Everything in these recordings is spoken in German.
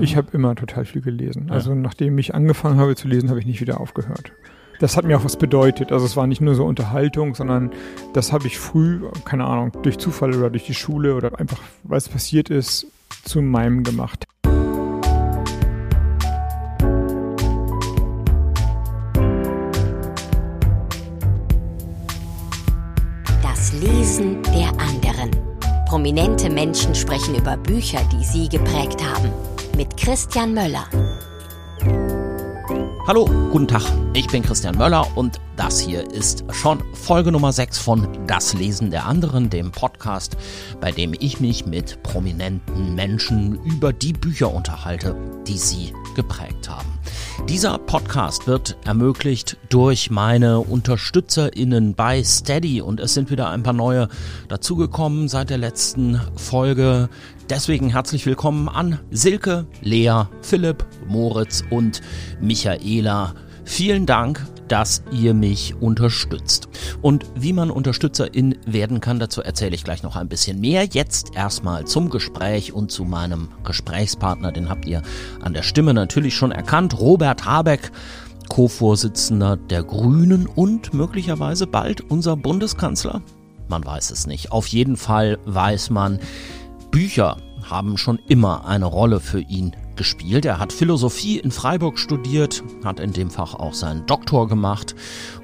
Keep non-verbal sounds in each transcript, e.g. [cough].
Ich habe immer total viel gelesen. Also nachdem ich angefangen habe zu lesen, habe ich nicht wieder aufgehört. Das hat mir auch was bedeutet. Also es war nicht nur so Unterhaltung, sondern das habe ich früh, keine Ahnung, durch Zufall oder durch die Schule oder einfach, weil es passiert ist, zu meinem gemacht. Das Lesen der anderen. Prominente Menschen sprechen über Bücher, die sie geprägt haben. Mit Christian Möller. Hallo, guten Tag. Ich bin Christian Möller und das hier ist schon Folge Nummer 6 von Das Lesen der anderen, dem Podcast, bei dem ich mich mit prominenten Menschen über die Bücher unterhalte, die sie geprägt haben. Dieser Podcast wird ermöglicht durch meine UnterstützerInnen bei Steady und es sind wieder ein paar neue dazugekommen seit der letzten Folge. Deswegen herzlich willkommen an Silke, Lea, Philipp, Moritz und Michaela. Vielen Dank, dass ihr mich unterstützt. Und wie man Unterstützerin werden kann, dazu erzähle ich gleich noch ein bisschen mehr. Jetzt erstmal zum Gespräch und zu meinem Gesprächspartner, den habt ihr an der Stimme natürlich schon erkannt, Robert Habeck. Co-Vorsitzender der Grünen und möglicherweise bald unser Bundeskanzler? Man weiß es nicht. Auf jeden Fall weiß man, Bücher haben schon immer eine Rolle für ihn gespielt. Er hat Philosophie in Freiburg studiert, hat in dem Fach auch seinen Doktor gemacht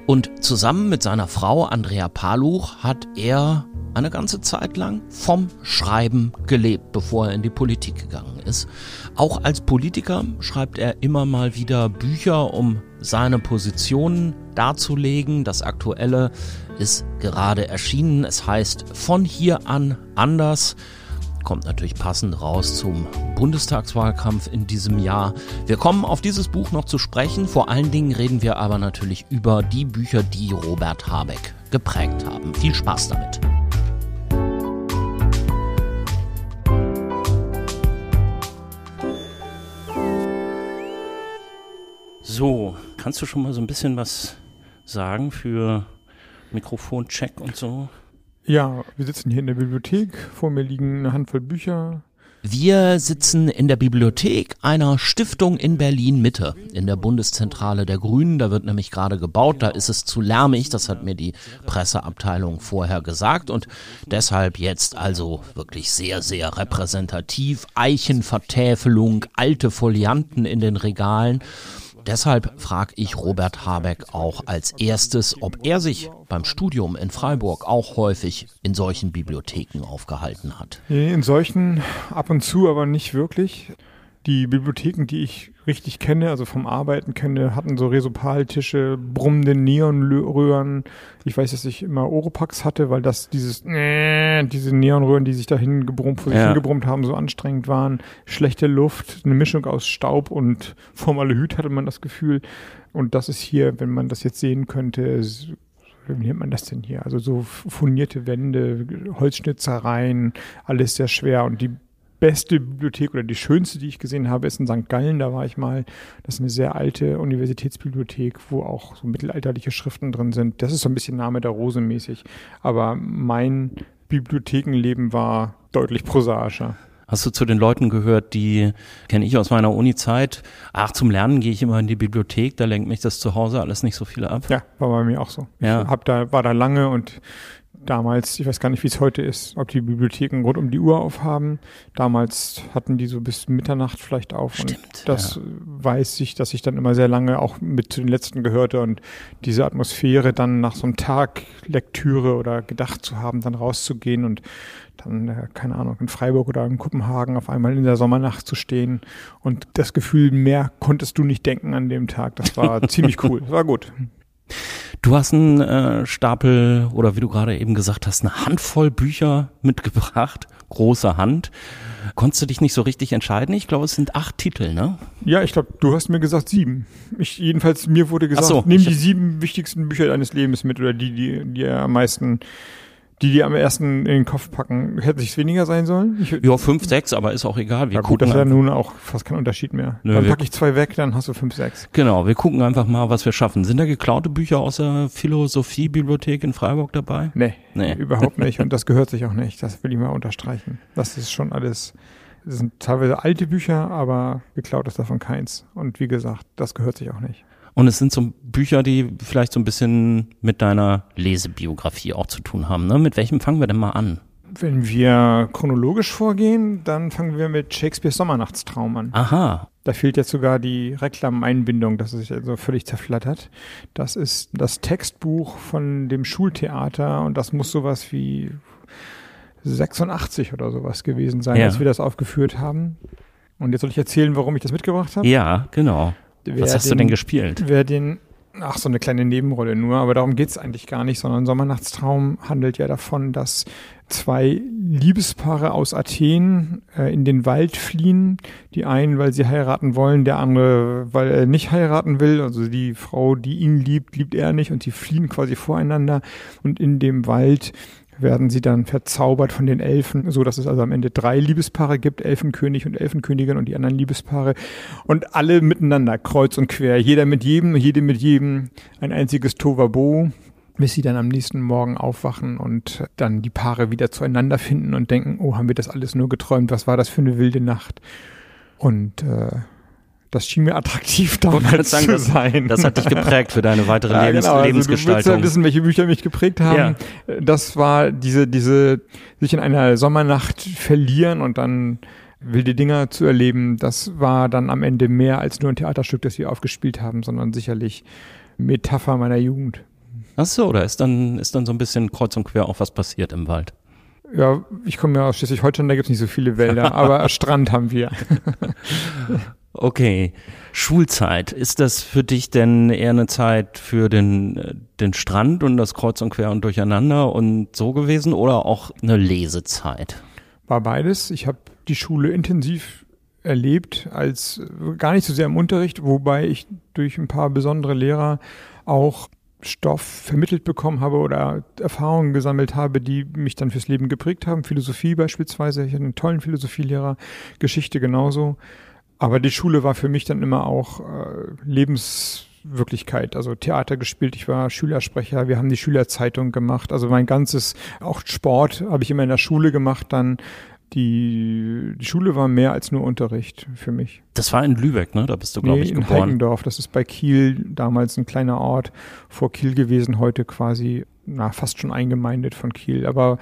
und zusammen mit seiner Frau Andrea Paluch hat er eine ganze Zeit lang vom Schreiben gelebt, bevor er in die Politik gegangen ist. Auch als Politiker schreibt er immer mal wieder Bücher, um seine Positionen darzulegen. Das aktuelle ist gerade erschienen. Es heißt Von hier an anders kommt natürlich passend raus zum Bundestagswahlkampf in diesem Jahr. Wir kommen auf dieses Buch noch zu sprechen. Vor allen Dingen reden wir aber natürlich über die Bücher, die Robert Habeck geprägt haben. Viel Spaß damit. So, kannst du schon mal so ein bisschen was sagen für Mikrofoncheck und so? Ja, wir sitzen hier in der Bibliothek. Vor mir liegen eine Handvoll Bücher. Wir sitzen in der Bibliothek einer Stiftung in Berlin Mitte, in der Bundeszentrale der Grünen. Da wird nämlich gerade gebaut, da ist es zu lärmig, das hat mir die Presseabteilung vorher gesagt und deshalb jetzt also wirklich sehr, sehr repräsentativ. Eichenvertäfelung, alte Folianten in den Regalen. Deshalb frage ich Robert Habeck auch als erstes, ob er sich beim Studium in Freiburg auch häufig in solchen Bibliotheken aufgehalten hat. In solchen ab und zu, aber nicht wirklich. Die Bibliotheken, die ich richtig kenne, also vom Arbeiten kenne, hatten so Resopaltische, brummende Neonröhren. Ich weiß, dass ich immer Oropax hatte, weil das dieses, äh, diese Neonröhren, die sich dahin gebrummt, vor sich Ja. hingebrummt haben, so anstrengend waren. Schlechte Luft, eine Mischung aus Staub und Formaldehyd hatte man das Gefühl. Und das ist hier, wenn man das jetzt sehen könnte, wie nennt man das denn hier? Also so furnierte Wände, Holzschnitzereien, alles sehr schwer. Und die beste Bibliothek oder die schönste, die ich gesehen habe, ist in St. Gallen. Da war ich mal. Das ist eine sehr alte Universitätsbibliothek, wo auch so mittelalterliche Schriften drin sind. Das ist so ein bisschen Name der Rose mäßig. Aber mein Bibliothekenleben war deutlich prosaischer. Hast du zu den Leuten gehört, die kenne ich aus meiner Uni-Zeit? Ach, zum Lernen gehe ich immer in die Bibliothek, da lenkt mich das zu Hause alles nicht so viel ab. Ja, war bei mir auch so. Ja. Ich hab da, war da lange und damals, ich weiß gar nicht, wie es heute ist, ob die Bibliotheken rund um die Uhr aufhaben. Damals hatten die so bis Mitternacht vielleicht auf. Stimmt, und das weiß ich, dass ich dann immer sehr lange auch mit zu den letzten gehörte und diese Atmosphäre dann nach so einem Tag Lektüre oder gedacht zu haben, dann rauszugehen und dann, äh, keine Ahnung, in Freiburg oder in Kopenhagen auf einmal in der Sommernacht zu stehen und das Gefühl, mehr konntest du nicht denken an dem Tag. Das war [laughs] ziemlich cool. Das war gut. Du hast einen äh, Stapel oder wie du gerade eben gesagt hast, eine Handvoll Bücher mitgebracht, große Hand. Konntest du dich nicht so richtig entscheiden? Ich glaube, es sind acht Titel, ne? Ja, ich glaube, du hast mir gesagt sieben. Ich, jedenfalls, mir wurde gesagt, so, nimm die sieben wichtigsten Bücher deines Lebens mit oder die, die, die am meisten, die dir am ersten in den Kopf packen. Hätte es weniger sein sollen? Ich, Ja, fünf, sechs, aber ist auch egal. Wir ja gut, das ist ja nun auch fast kein Unterschied mehr. Nö, dann packe ich zwei weg, dann hast du fünf, sechs. Genau, wir gucken einfach mal, was wir schaffen. Sind da geklaute Bücher aus der Philosophiebibliothek in Freiburg dabei? Nee, Nee. überhaupt nicht. Und [laughs] das gehört sich auch nicht. Das will ich mal unterstreichen. Das ist schon alles Es sind teilweise alte Bücher, aber geklaut ist davon keins. Und wie gesagt, das gehört sich auch nicht. Und es sind so Bücher, die vielleicht so ein bisschen mit deiner Lesebiografie auch zu tun haben. Ne? Mit welchem fangen wir denn mal an? Wenn wir chronologisch vorgehen, dann fangen wir mit Shakespeares Sommernachtstraum an. Aha. Da fehlt jetzt sogar die Reklameinbindung, das ist also völlig zerflattert. Das ist das Textbuch von dem Schultheater und das muss sowas wie 86 oder sowas gewesen sein, Ja. als wir das aufgeführt haben. Und jetzt soll ich erzählen, warum ich das mitgebracht habe. Ja, genau. Was hast du den- denn gespielt? Wer den, ach, so eine kleine Nebenrolle nur, aber darum geht's eigentlich gar nicht, sondern Sommernachtstraum handelt ja davon, dass zwei Liebespaare aus Athen äh, in den Wald fliehen. Die einen, weil sie heiraten wollen, der andere, weil er nicht heiraten will. Also die Frau, die ihn liebt, liebt er nicht und sie fliehen quasi voreinander. Und in dem Wald werden sie dann verzaubert von den Elfen, so dass es also am Ende drei Liebespaare gibt, Elfenkönig und Elfenkönigin und die anderen Liebespaare und alle miteinander, kreuz und quer, jeder mit jedem, jede mit jedem, ein einziges Tovabo, bis sie dann am nächsten Morgen aufwachen und dann die Paare wieder zueinander finden und denken, oh, haben wir das alles nur geträumt, was war das für eine wilde Nacht? Und äh, das schien mir attraktiv damals sagen, zu das- sein. Das hat dich geprägt für deine weitere Ja, Lebens genau. Also du willst Lebensgestaltung. ja wissen, welche Bücher mich geprägt haben. Das war diese, diese, sich in einer Sommernacht verlieren und dann wilde Dinger zu erleben. Das war dann am Ende mehr als nur ein Theaterstück, das wir aufgespielt haben, sondern sicherlich Metapher meiner Jugend. Ach so, da ist dann, ist dann so ein bisschen kreuz und quer auch was passiert im Wald. Ja, ich komme ja aus Schleswig-Holstein, da gibt's nicht so viele Wälder, [laughs] aber Strand haben wir. [laughs] Okay. Schulzeit. Ist das für dich denn eher eine Zeit für den, äh, den Strand und das Kreuz und Quer und Durcheinander und so gewesen oder auch eine Lesezeit? War beides. Ich habe die Schule intensiv erlebt, als äh, gar nicht so sehr im Unterricht, wobei ich durch ein paar besondere Lehrer auch Stoff vermittelt bekommen habe oder Erfahrungen gesammelt habe, die mich dann fürs Leben geprägt haben. Philosophie beispielsweise. Ich hatte einen tollen Philosophielehrer, Geschichte genauso. Aber die Schule war für mich dann immer auch äh, Lebenswirklichkeit. Also Theater gespielt, ich war Schülersprecher, wir haben die Schülerzeitung gemacht. Also mein ganzes, auch Sport habe ich immer in der Schule gemacht dann. Die, die Schule war mehr als nur Unterricht für mich. Das war in Lübeck, ne? Da bist du, glaube ich, in geboren. Heikendorf, das ist bei Kiel, damals ein kleiner Ort vor Kiel gewesen, heute quasi, na, fast schon eingemeindet von Kiel, aber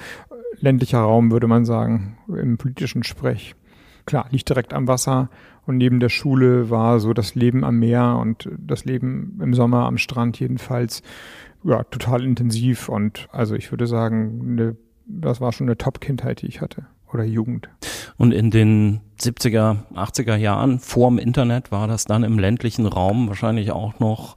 ländlicher Raum, würde man sagen, im politischen Sprech. Klar, liegt direkt am Wasser und neben der Schule war so das Leben am Meer und das Leben im Sommer am Strand jedenfalls, ja, total intensiv und also ich würde sagen, eine, das war schon eine Top-Kindheit, die ich hatte. Oder Jugend. Und in den 70er, 80er Jahren vorm Internet war das dann im ländlichen Raum wahrscheinlich auch noch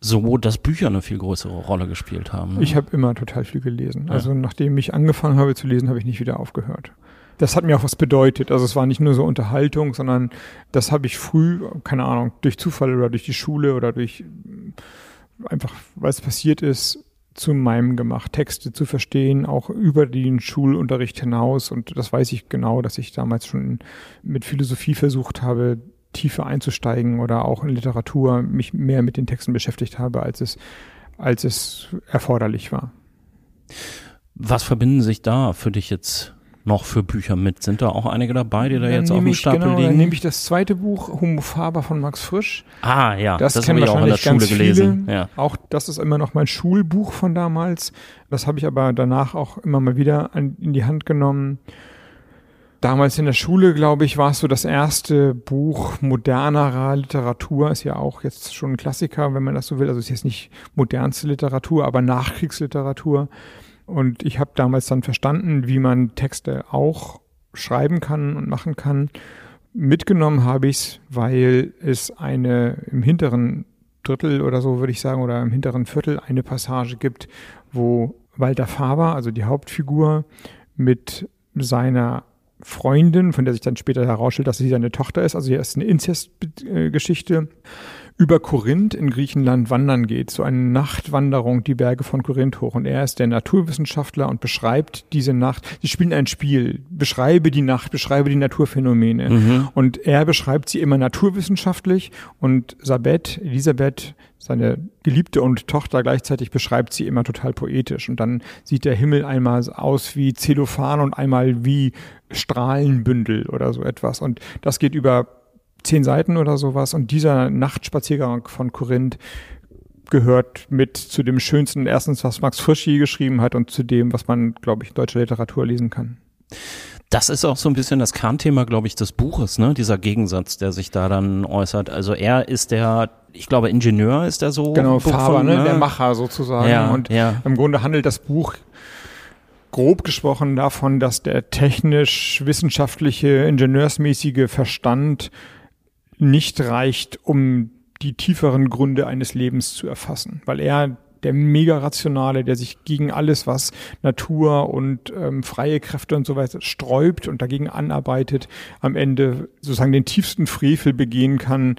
so, dass Bücher eine viel größere Rolle gespielt haben. Ne? Ich habe immer total viel gelesen. Ja. Also nachdem ich angefangen habe zu lesen, habe ich nicht wieder aufgehört. Das hat mir auch was bedeutet. Also es war nicht nur so Unterhaltung, sondern das habe ich früh, keine Ahnung, durch Zufall oder durch die Schule oder durch einfach, weil es passiert ist, zu meinem gemacht, Texte zu verstehen, auch über den Schulunterricht hinaus. Und das weiß ich genau, dass ich damals schon mit Philosophie versucht habe, tiefer einzusteigen oder auch in Literatur mich mehr mit den Texten beschäftigt habe, als es, als es erforderlich war. Was verbinden sich da für dich jetzt noch für Bücher mit? Sind da auch einige dabei, die da Dann jetzt auf dem Stapel genau, Dann liegen? nehme ich das zweite Buch, Homo Faber von Max Frisch. ah, ja, Das, das, kennen habe ich auch in der Schule gelesen. Ja. Auch das ist immer noch mein Schulbuch von damals. Das habe ich aber danach auch immer mal wieder an, in die Hand genommen. Damals in der Schule, glaube ich, war es so das erste Buch modernerer Literatur. Ist ja auch jetzt schon ein Klassiker, wenn man das so will. Also ist jetzt nicht modernste Literatur, aber Nachkriegsliteratur. Und ich habe damals dann verstanden, wie man Texte auch schreiben kann und machen kann. Mitgenommen habe ich's, weil es eine im hinteren Drittel oder so, würde ich sagen, oder im hinteren Viertel eine Passage gibt, wo Walter Faber, also die Hauptfigur, mit seiner Freundin, von der sich dann später herausstellt, dass sie seine Tochter ist, also hier ist eine Inzestgeschichte, über Korinth in Griechenland wandern geht, so eine Nachtwanderung die Berge von Korinth hoch. Und er ist der Naturwissenschaftler und beschreibt diese Nacht. Sie spielen ein Spiel. Beschreibe die Nacht, beschreibe die Naturphänomene. Mhm. Und er beschreibt sie immer naturwissenschaftlich und Sabet, Elisabeth, seine Geliebte und Tochter gleichzeitig beschreibt sie immer total poetisch. Und dann sieht der Himmel einmal aus wie Zellophan und einmal wie Strahlenbündel oder so etwas. Und das geht über zehn Seiten oder sowas. Und dieser Nachtspaziergang von Korinth gehört mit zu dem schönsten, erstens, was Max Frisch je geschrieben hat und zu dem, was man, glaube ich, in deutscher Literatur lesen kann. Das ist auch so ein bisschen das Kernthema, glaube ich, des Buches, ne? Dieser Gegensatz, der sich da dann äußert. Also er ist der, ich glaube, Ingenieur ist er so. Genau, Faber, ne? der Macher sozusagen. Ja, und ja. im Grunde handelt das Buch grob gesprochen davon, dass der technisch-wissenschaftliche, ingenieursmäßige Verstand nicht reicht, um die tieferen Gründe eines Lebens zu erfassen, weil er der mega rationale, der sich gegen alles, was Natur und ähm, freie Kräfte und so weiter sträubt und dagegen anarbeitet, am Ende sozusagen den tiefsten Frevel begehen kann,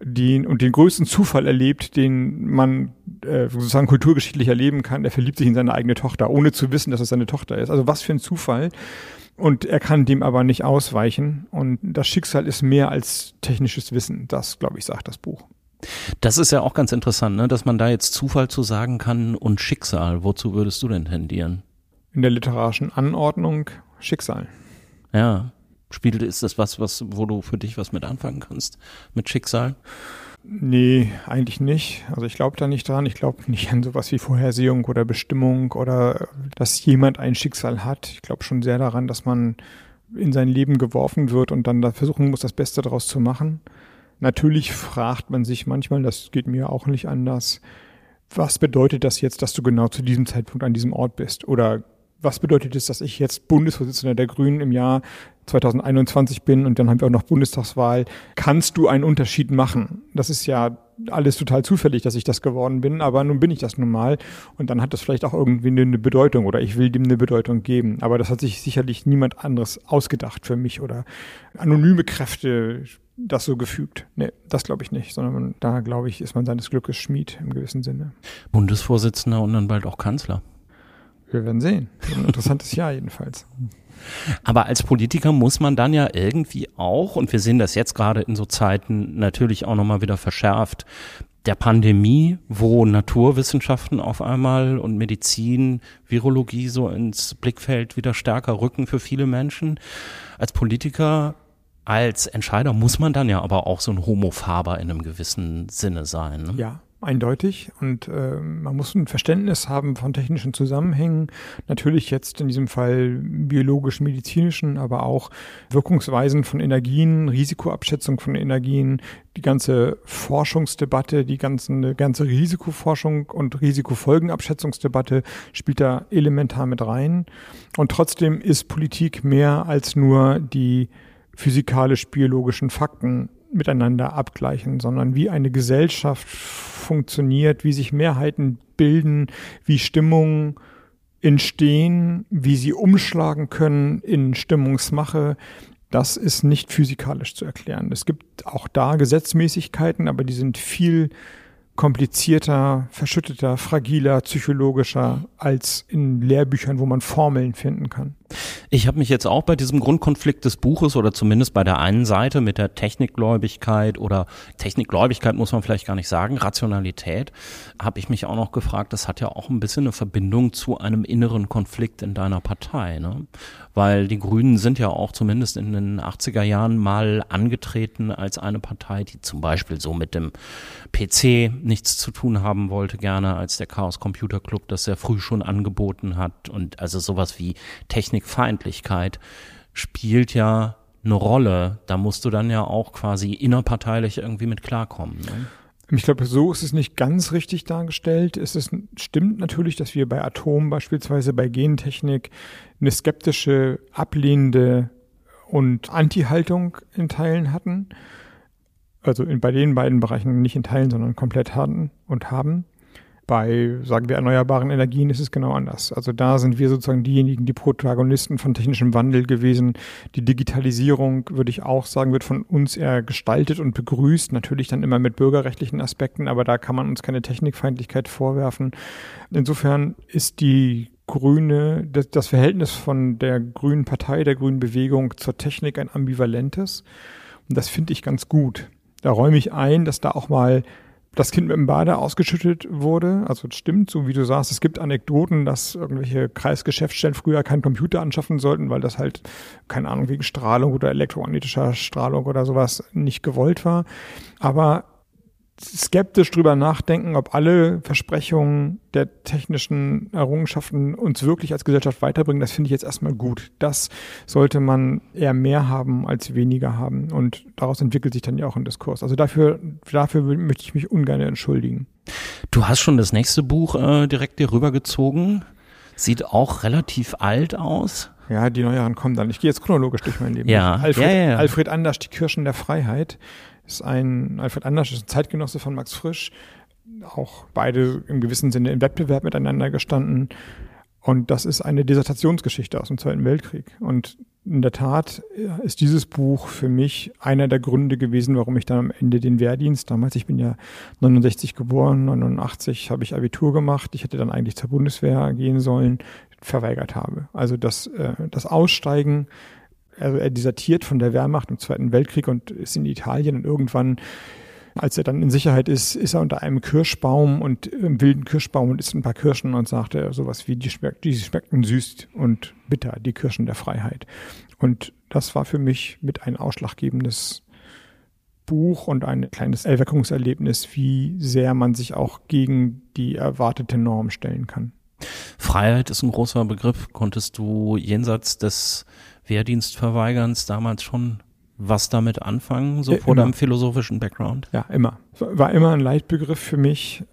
den und den größten Zufall erlebt, den man äh, sozusagen kulturgeschichtlich erleben kann. Er verliebt sich in seine eigene Tochter, ohne zu wissen, dass es seine Tochter ist. Also was für ein Zufall. Und er kann dem aber nicht ausweichen. Und das Schicksal ist mehr als technisches Wissen. Das, glaube ich, sagt das Buch. Das ist ja auch ganz interessant, ne? dass man da jetzt Zufall zu sagen kann und Schicksal. Wozu würdest du denn tendieren? In der literarischen Anordnung Schicksal. Ja. Spielt, ist das was, was, wo du für dich was mit anfangen kannst? Mit Schicksal? Nee, eigentlich nicht. Also ich glaube da nicht dran. Ich glaube nicht an sowas wie Vorhersehung oder Bestimmung oder dass jemand ein Schicksal hat. Ich glaube schon sehr daran, dass man in sein Leben geworfen wird und dann da versuchen muss, das Beste daraus zu machen. Natürlich fragt man sich manchmal, das geht mir auch nicht anders, was bedeutet das jetzt, dass du genau zu diesem Zeitpunkt an diesem Ort bist? Oder was bedeutet es, dass ich jetzt Bundesvorsitzender der Grünen im Jahr 2021 bin und dann haben wir auch noch Bundestagswahl, kannst du einen Unterschied machen? Das ist ja alles total zufällig, dass ich das geworden bin, aber nun bin ich das nun mal und dann hat das vielleicht auch irgendwie eine Bedeutung oder ich will dem eine Bedeutung geben. Aber das hat sich sicherlich niemand anderes ausgedacht für mich oder anonyme Kräfte das so gefügt. Nee, das glaube ich nicht, sondern da glaube ich, ist man seines Glückes Schmied im gewissen Sinne. Bundesvorsitzender und dann bald auch Kanzler. Wir werden sehen. Ein interessantes Jahr jedenfalls. Aber als Politiker muss man dann ja irgendwie auch, und wir sehen das jetzt gerade in so Zeiten natürlich auch nochmal wieder verschärft, der Pandemie, wo Naturwissenschaften auf einmal und Medizin, Virologie so ins Blickfeld wieder stärker rücken für viele Menschen. Als Politiker, als Entscheider muss man dann ja aber auch so ein Homofaber in einem gewissen Sinne sein. Ne? Ja, eindeutig und äh, man muss ein Verständnis haben von technischen Zusammenhängen, natürlich jetzt in diesem Fall biologischen, medizinischen, aber auch Wirkungsweisen von Energien, Risikoabschätzung von Energien, die ganze Forschungsdebatte, die ganze, ganze Risikoforschung und Risikofolgenabschätzungsdebatte spielt da elementar mit rein. Und trotzdem ist Politik mehr als nur die physikalisch-biologischen Fakten miteinander abgleichen, sondern wie eine Gesellschaft funktioniert, wie sich Mehrheiten bilden, wie Stimmungen entstehen, wie sie umschlagen können in Stimmungsmache. Das ist nicht physikalisch zu erklären. Es gibt auch da Gesetzmäßigkeiten, aber die sind viel komplizierter, verschütteter, fragiler, psychologischer als in Lehrbüchern, wo man Formeln finden kann. Ich habe mich jetzt auch bei diesem Grundkonflikt des Buches oder zumindest bei der einen Seite mit der Technikgläubigkeit oder Technikgläubigkeit muss man vielleicht gar nicht sagen, Rationalität, habe ich mich auch noch gefragt, das hat ja auch ein bisschen eine Verbindung zu einem inneren Konflikt in deiner Partei, ne? Weil die Grünen sind ja auch zumindest in den 80er Jahren mal angetreten als eine Partei, die zum Beispiel so mit dem PC nichts zu tun haben wollte, gerne als der Chaos Computer Club das sehr früh schon angeboten hat und also sowas wie Technikfeindlichkeit spielt ja eine Rolle. Da musst du dann ja auch quasi innerparteilich irgendwie mit klarkommen. Ne? Ich glaube, so ist es nicht ganz richtig dargestellt. Es ist, stimmt natürlich, dass wir bei Atom beispielsweise bei Gentechnik eine skeptische, ablehnende und Anti-Haltung in Teilen hatten. Also in, bei den beiden Bereichen nicht in Teilen, sondern komplett hatten und haben. Bei, sagen wir, erneuerbaren Energien ist es genau anders. Also da sind wir sozusagen diejenigen, die Protagonisten von technischem Wandel gewesen. Die Digitalisierung, würde ich auch sagen, wird von uns eher gestaltet und begrüßt. Natürlich dann immer mit bürgerrechtlichen Aspekten, aber da kann man uns keine Technikfeindlichkeit vorwerfen. Insofern ist die grüne, das, das Verhältnis von der grünen Partei, der grünen Bewegung zur Technik ein ambivalentes. Und das finde ich ganz gut. Da räume ich ein, dass da auch mal das Kind mit dem Bade ausgeschüttet wurde. Also das stimmt, so wie du sagst, es gibt Anekdoten, dass irgendwelche Kreisgeschäftsstellen früher keinen Computer anschaffen sollten, weil das halt, keine Ahnung, wegen Strahlung oder elektromagnetischer Strahlung oder sowas nicht gewollt war. Aber skeptisch drüber nachdenken, ob alle Versprechungen der technischen Errungenschaften uns wirklich als Gesellschaft weiterbringen, das finde ich jetzt erstmal gut. Das sollte man eher mehr haben als weniger haben. Und daraus entwickelt sich dann ja auch ein Diskurs. Also dafür, dafür möchte ich mich ungern entschuldigen. Du hast schon das nächste Buch äh, direkt dir rübergezogen. Sieht auch relativ alt aus. Ja, die Neueren kommen dann. Ich gehe jetzt chronologisch durch mein Leben. Ja. Alfred, ja, ja, ja. Alfred Anders, Die Kirschen der Freiheit ist ein, Alfred Anders ist ein Zeitgenosse von Max Frisch, auch beide im gewissen Sinne im Wettbewerb miteinander gestanden. Und das ist eine Dissertationsgeschichte aus dem Zweiten Weltkrieg. Und in der Tat ist dieses Buch für mich einer der Gründe gewesen, warum ich dann am Ende den Wehrdienst, damals, ich bin ja 69 geboren, 89 habe ich Abitur gemacht, ich hätte dann eigentlich zur Bundeswehr gehen sollen, verweigert habe. Also das, äh, das Aussteigen also er desertiert von der Wehrmacht im Zweiten Weltkrieg und ist in Italien und irgendwann als er dann in Sicherheit ist, ist er unter einem Kirschbaum und im wilden Kirschbaum und isst ein paar Kirschen und sagte sowas wie, die, schmeck, die schmeckten süß und bitter, die Kirschen der Freiheit. Und das war für mich mit ein ausschlaggebendes Buch und ein kleines Erweckungserlebnis, wie sehr man sich auch gegen die erwartete Norm stellen kann. Freiheit ist ein großer Begriff. Konntest du jenseits des Wehrdienstverweigerns damals schon was damit anfangen, so äh, vor immer. deinem philosophischen Background? Ja, immer. War immer ein Leitbegriff für mich.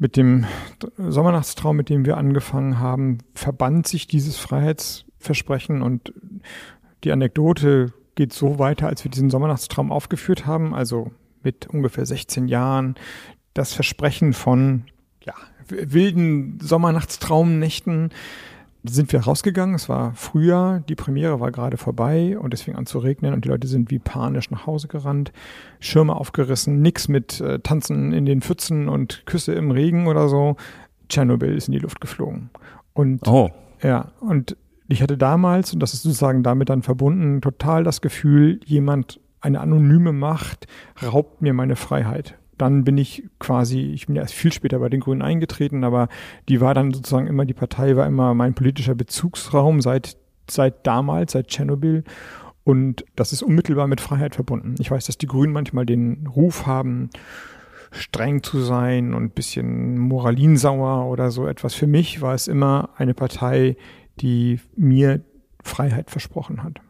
Mit dem Sommernachtstraum, mit dem wir angefangen haben, verband sich dieses Freiheitsversprechen und die Anekdote geht so weiter, als wir diesen Sommernachtstraum aufgeführt haben, also mit ungefähr 16 Jahren, das Versprechen von ja, wilden Sommernachtstraumnächten, sind wir rausgegangen. Es war Frühjahr, die Premiere war gerade vorbei und es fing an zu regnen und die Leute sind wie panisch nach Hause gerannt, Schirme aufgerissen, nix mit äh, Tanzen in den Pfützen und Küsse im Regen oder so. Tschernobyl ist in die Luft geflogen. Und oh. ja, und ich hatte damals, und das ist sozusagen damit dann verbunden, total das Gefühl, jemand, eine anonyme Macht raubt mir meine Freiheit dann bin ich quasi, ich bin ja erst viel später bei den Grünen eingetreten, aber die war dann sozusagen immer, die Partei war immer mein politischer Bezugsraum seit, seit damals, seit Tschernobyl. Und das ist unmittelbar mit Freiheit verbunden. Ich weiß, dass die Grünen manchmal den Ruf haben, streng zu sein und bisschen moralinsauer oder so etwas. Für mich war es immer eine Partei, die mir Freiheit versprochen hat.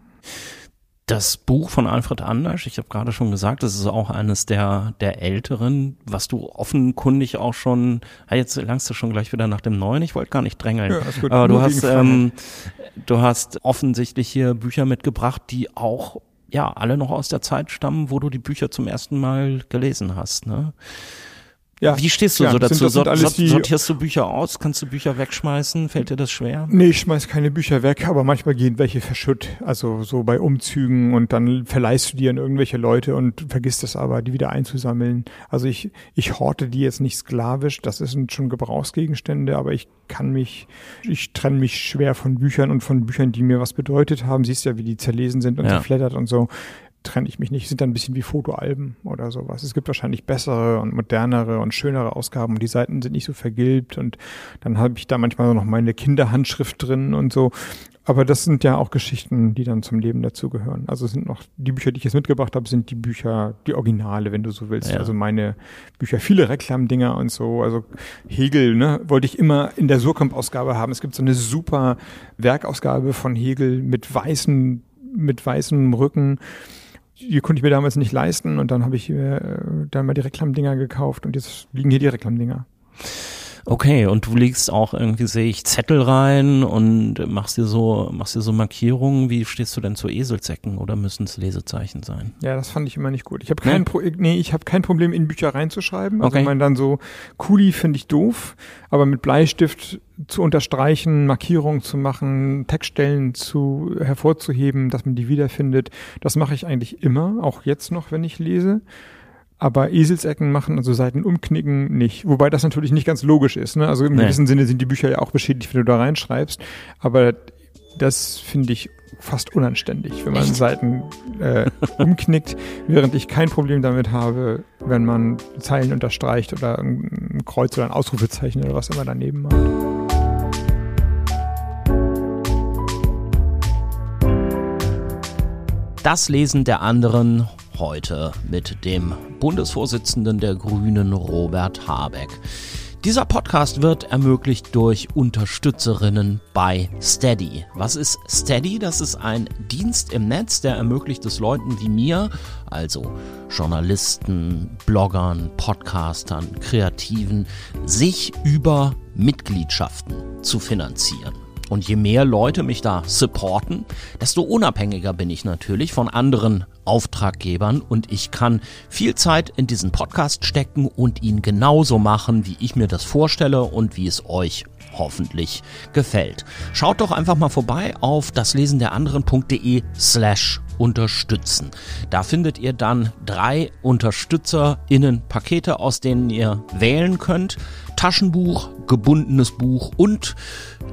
Das Buch von Alfred Anders, ich habe gerade schon gesagt, das ist auch eines der, der älteren, was du offenkundig auch schon, ja, jetzt langst du schon gleich wieder nach dem neuen, ich wollte gar nicht drängeln. Ja, gut, Aber du hast, ähm, du hast offensichtlich hier Bücher mitgebracht, die auch ja alle noch aus der Zeit stammen, wo du die Bücher zum ersten Mal gelesen hast. Ne? Ja, Wie stehst du ja, so dazu? Sind, das Sort, sortierst du Bücher aus? Kannst du Bücher wegschmeißen? Fällt dir das schwer? Nee, ich schmeiß keine Bücher weg, aber manchmal gehen welche verschütt. Also so bei Umzügen und dann verleihst du die an irgendwelche Leute und vergisst es aber, die wieder einzusammeln. Also ich, ich horte die jetzt nicht sklavisch, das sind schon Gebrauchsgegenstände, aber ich kann mich, ich trenne mich schwer von Büchern und von Büchern, die mir was bedeutet haben. Siehst ja, wie die zerlesen sind und ja. zerfleddert und so trenne ich mich nicht, sind dann ein bisschen wie Fotoalben oder sowas. Es gibt wahrscheinlich bessere und modernere und schönere Ausgaben und die Seiten sind nicht so vergilbt und dann habe ich da manchmal noch meine Kinderhandschrift drin und so. Aber das sind ja auch Geschichten, die dann zum Leben dazugehören. Also sind noch die Bücher, die ich jetzt mitgebracht habe, sind die Bücher, die Originale, wenn du so willst. Ja. Also meine Bücher, viele Reklamdinger und so. Also Hegel, ne, wollte ich immer in der Surkamp-Ausgabe haben. Es gibt so eine super Werkausgabe von Hegel mit weißen, mit weißem Rücken die konnte ich mir damals nicht leisten und dann habe ich äh, dann mal die Reklamdinger gekauft und jetzt liegen hier die Reklamdinger. Okay, und du legst auch irgendwie, sehe ich, Zettel rein und machst dir so, machst dir so Markierungen. Wie stehst du denn zu Eselsäcken oder müssen es Lesezeichen sein? Ja, das fand ich immer nicht gut. Ich habe kein, nee? Pro nee, ich habe kein Problem, in Bücher reinzuschreiben. Also okay. man dann so, Kuli finde ich doof, aber mit Bleistift zu unterstreichen, Markierungen zu machen, Textstellen zu hervorzuheben, dass man die wiederfindet, das mache ich eigentlich immer, auch jetzt noch, wenn ich lese aber Eselsecken machen, also Seiten umknicken, nicht. Wobei das natürlich nicht ganz logisch ist. Ne? Also im nee. gewissen Sinne sind die Bücher ja auch beschädigt, wenn du da reinschreibst. Aber das finde ich fast unanständig, wenn man Echt? Seiten äh, [laughs] umknickt, während ich kein Problem damit habe, wenn man Zeilen unterstreicht oder ein Kreuz oder ein Ausrufezeichen oder was immer daneben macht. Das Lesen der anderen heute mit dem Bundesvorsitzenden der Grünen Robert Habeck. Dieser Podcast wird ermöglicht durch Unterstützerinnen bei Steady. Was ist Steady? Das ist ein Dienst im Netz, der ermöglicht es Leuten wie mir, also Journalisten, Bloggern, Podcastern, Kreativen, sich über Mitgliedschaften zu finanzieren. Und je mehr Leute mich da supporten, desto unabhängiger bin ich natürlich von anderen Auftraggebern und ich kann viel Zeit in diesen Podcast stecken und ihn genauso machen, wie ich mir das vorstelle und wie es euch hoffentlich gefällt. Schaut doch einfach mal vorbei auf daslesen der anderen.de slash unterstützen. Da findet ihr dann drei UnterstützerInnen-Pakete, aus denen ihr wählen könnt. Taschenbuch, gebundenes Buch und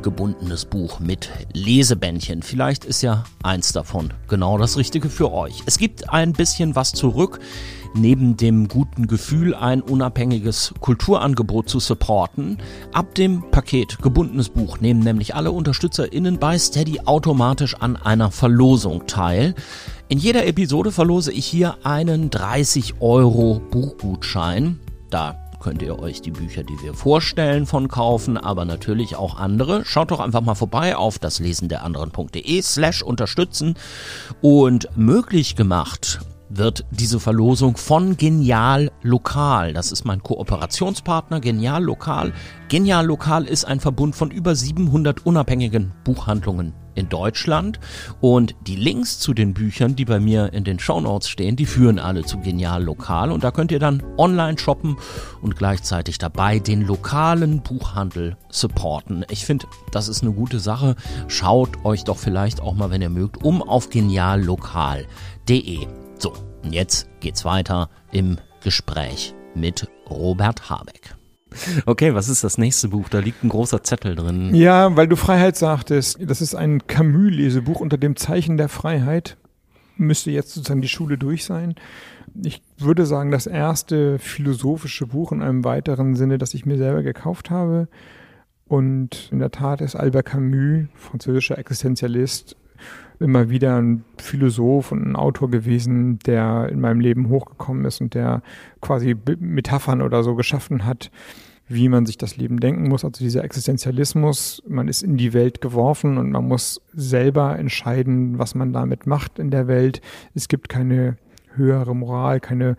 gebundenes Buch mit Lesebändchen. Vielleicht ist ja eins davon genau das Richtige für euch. Es gibt ein bisschen was zurück neben dem guten Gefühl, ein unabhängiges Kulturangebot zu supporten. Ab dem Paket gebundenes Buch nehmen nämlich alle UnterstützerInnen bei Steady automatisch an einer Verlosung teil. In jeder Episode verlose ich hier einen 30 Euro Buchgutschein. Da könnt ihr euch die Bücher, die wir vorstellen, von kaufen, aber natürlich auch andere. Schaut doch einfach mal vorbei auf das Lesen der anderen.de slash unterstützen und möglich gemacht wird diese Verlosung von Genial Lokal. Das ist mein Kooperationspartner Genial Lokal. Genial Lokal ist ein Verbund von über 700 unabhängigen Buchhandlungen in Deutschland und die Links zu den Büchern, die bei mir in den Show Notes stehen, die führen alle zu Genial Lokal und da könnt ihr dann online shoppen und gleichzeitig dabei den lokalen Buchhandel supporten. Ich finde, das ist eine gute Sache. Schaut euch doch vielleicht auch mal, wenn ihr mögt, um auf geniallokal.de. So, und jetzt geht's weiter im Gespräch mit Robert Habeck. Okay, was ist das nächste Buch? Da liegt ein großer Zettel drin. Ja, weil du Freiheit sagtest. Das ist ein Camus-Lesebuch unter dem Zeichen der Freiheit. Müsste jetzt sozusagen die Schule durch sein. Ich würde sagen, das erste philosophische Buch in einem weiteren Sinne, das ich mir selber gekauft habe. Und in der Tat ist Albert Camus, französischer Existenzialist, immer wieder ein Philosoph und ein Autor gewesen, der in meinem Leben hochgekommen ist und der quasi Metaphern oder so geschaffen hat, wie man sich das Leben denken muss. Also dieser Existenzialismus, man ist in die Welt geworfen und man muss selber entscheiden, was man damit macht in der Welt. Es gibt keine höhere Moral, keine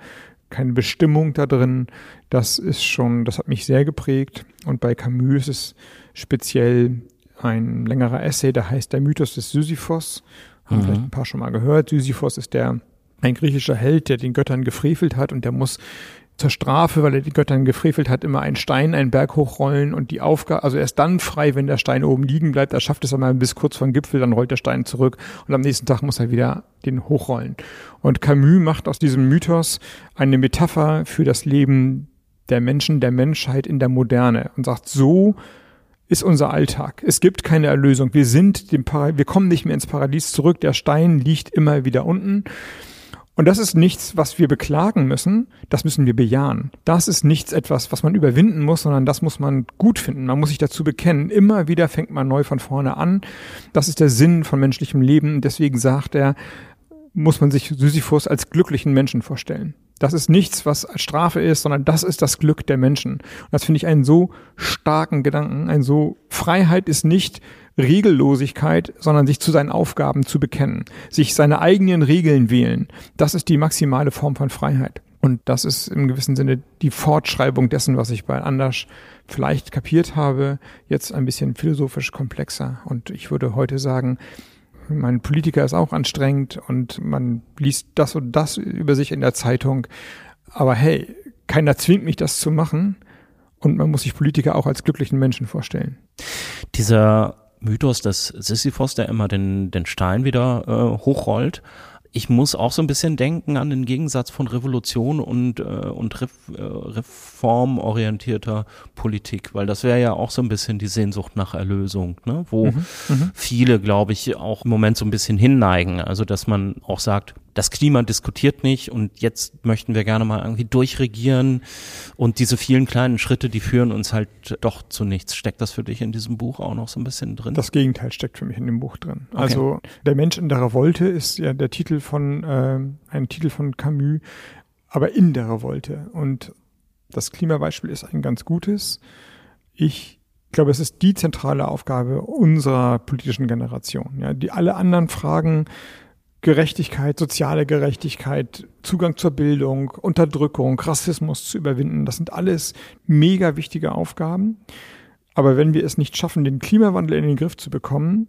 keine Bestimmung da drin. Das ist schon, das hat mich sehr geprägt. Und bei Camus ist es speziell ein längerer Essay, der heißt Der Mythos des Sisyphos. Haben mhm. vielleicht ein paar schon mal gehört. Sisyphos ist der ein griechischer Held, der den Göttern gefrevelt hat und der muss zur Strafe, weil er die Göttern gefrevelt hat, immer einen Stein einen Berg hochrollen und die Aufgabe, also er ist dann frei, wenn der Stein oben liegen bleibt. Er schafft es einmal bis kurz vor den Gipfel, dann rollt der Stein zurück und am nächsten Tag muss er wieder den hochrollen. Und Camus macht aus diesem Mythos eine Metapher für das Leben der Menschen, der Menschheit in der Moderne und sagt, so ist unser Alltag. Es gibt keine Erlösung. Wir sind dem Paradies, wir kommen nicht mehr ins Paradies zurück. Der Stein liegt immer wieder unten. Und das ist nichts, was wir beklagen müssen. Das müssen wir bejahen. Das ist nichts etwas, was man überwinden muss, sondern das muss man gut finden. Man muss sich dazu bekennen. Immer wieder fängt man neu von vorne an. Das ist der Sinn von menschlichem Leben. Deswegen sagt er, muss man sich Sisyphus als glücklichen Menschen vorstellen. Das ist nichts, was als Strafe ist, sondern das ist das Glück der Menschen. Und das finde ich einen so starken Gedanken, ein so Freiheit ist nicht Regellosigkeit, sondern sich zu seinen Aufgaben zu bekennen, sich seine eigenen Regeln wählen. Das ist die maximale Form von Freiheit. Und das ist im gewissen Sinne die Fortschreibung dessen, was ich bei Anders vielleicht kapiert habe, jetzt ein bisschen philosophisch komplexer. Und ich würde heute sagen, mein Politiker ist auch anstrengend und man liest das und das über sich in der Zeitung. Aber hey, keiner zwingt mich, das zu machen. Und man muss sich Politiker auch als glücklichen Menschen vorstellen. Dieser Mythos des Sisyphos, der immer den, den Stein wieder äh, hochrollt, ich muss auch so ein bisschen denken an den Gegensatz von Revolution und, äh, und Re äh, reformorientierter Politik, weil das wäre ja auch so ein bisschen die Sehnsucht nach Erlösung, ne? wo mhm, mhm. viele, glaube ich, auch im Moment so ein bisschen hinneigen. Also, dass man auch sagt, das Klima diskutiert nicht und jetzt möchten wir gerne mal irgendwie durchregieren und diese vielen kleinen Schritte, die führen uns halt doch zu nichts. Steckt das für dich in diesem Buch auch noch so ein bisschen drin? Das Gegenteil steckt für mich in dem Buch drin. Okay. Also der Mensch in der Revolte ist ja der Titel von, äh, ein Titel von Camus, aber in der Revolte. Und das Klimabeispiel ist ein ganz gutes. Ich glaube, es ist die zentrale Aufgabe unserer politischen Generation. Ja, die alle anderen Fragen, Gerechtigkeit, soziale Gerechtigkeit, Zugang zur Bildung, Unterdrückung, Rassismus zu überwinden, das sind alles mega wichtige Aufgaben. Aber wenn wir es nicht schaffen, den Klimawandel in den Griff zu bekommen,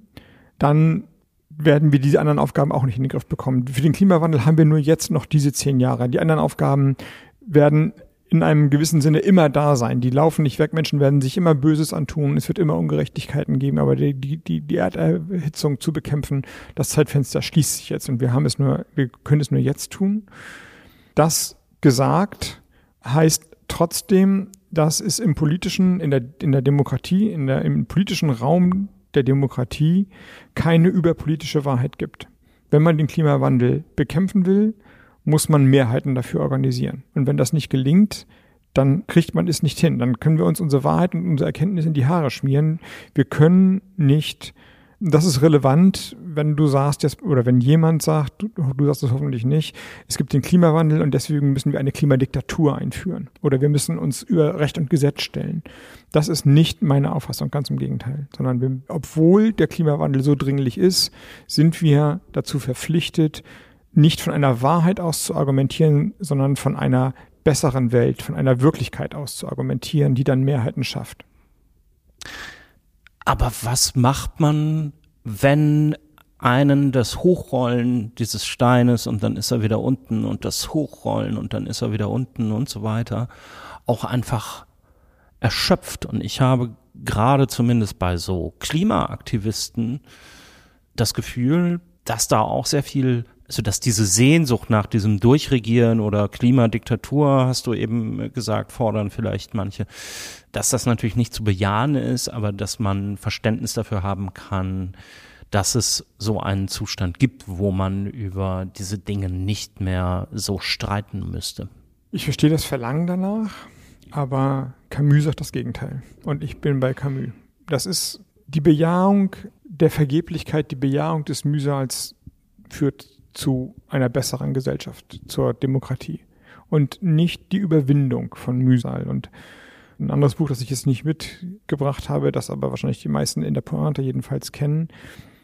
dann werden wir diese anderen Aufgaben auch nicht in den Griff bekommen. Für den Klimawandel haben wir nur jetzt noch diese zehn Jahre. Die anderen Aufgaben werden in einem gewissen Sinne immer da sein. Die laufen nicht weg, Menschen werden sich immer Böses antun, es wird immer Ungerechtigkeiten geben, aber die, die, die Erderhitzung zu bekämpfen, das Zeitfenster schließt sich jetzt und wir haben es nur, wir können es nur jetzt tun. Das gesagt heißt trotzdem, dass es im politischen, in der, in der Demokratie, in der, im politischen Raum der Demokratie keine überpolitische Wahrheit gibt. Wenn man den Klimawandel bekämpfen will, muss man Mehrheiten dafür organisieren. Und wenn das nicht gelingt, dann kriegt man es nicht hin. Dann können wir uns unsere Wahrheit und unsere Erkenntnis in die Haare schmieren. Wir können nicht, das ist relevant, wenn du sagst, jetzt, oder wenn jemand sagt, du, sagst es hoffentlich nicht, es gibt den Klimawandel und deswegen müssen wir eine Klimadiktatur einführen. Oder wir müssen uns über Recht und Gesetz stellen. Das ist nicht meine Auffassung, ganz im Gegenteil. Sondern wir, obwohl der Klimawandel so dringlich ist, sind wir dazu verpflichtet, nicht von einer Wahrheit aus zu argumentieren, sondern von einer besseren Welt, von einer Wirklichkeit aus zu argumentieren, die dann Mehrheiten schafft. Aber was macht man, wenn einen das Hochrollen dieses Steines und dann ist er wieder unten und das Hochrollen und dann ist er wieder unten und so weiter auch einfach erschöpft. Und ich habe gerade zumindest bei so Klimaaktivisten das Gefühl, dass da auch sehr viel also dass diese Sehnsucht nach diesem Durchregieren oder Klimadiktatur, hast du eben gesagt, fordern vielleicht manche, dass das natürlich nicht zu bejahen ist, aber dass man Verständnis dafür haben kann, dass es so einen Zustand gibt, wo man über diese Dinge nicht mehr so streiten müsste. Ich verstehe das Verlangen danach, aber Camus sagt das Gegenteil. Und ich bin bei Camus. Das ist die Bejahung der Vergeblichkeit, die Bejahung des Mühsals führt zu einer besseren Gesellschaft, zur Demokratie und nicht die Überwindung von Mühsal. Und ein anderes Buch, das ich jetzt nicht mitgebracht habe, das aber wahrscheinlich die meisten in der Pointe jedenfalls kennen,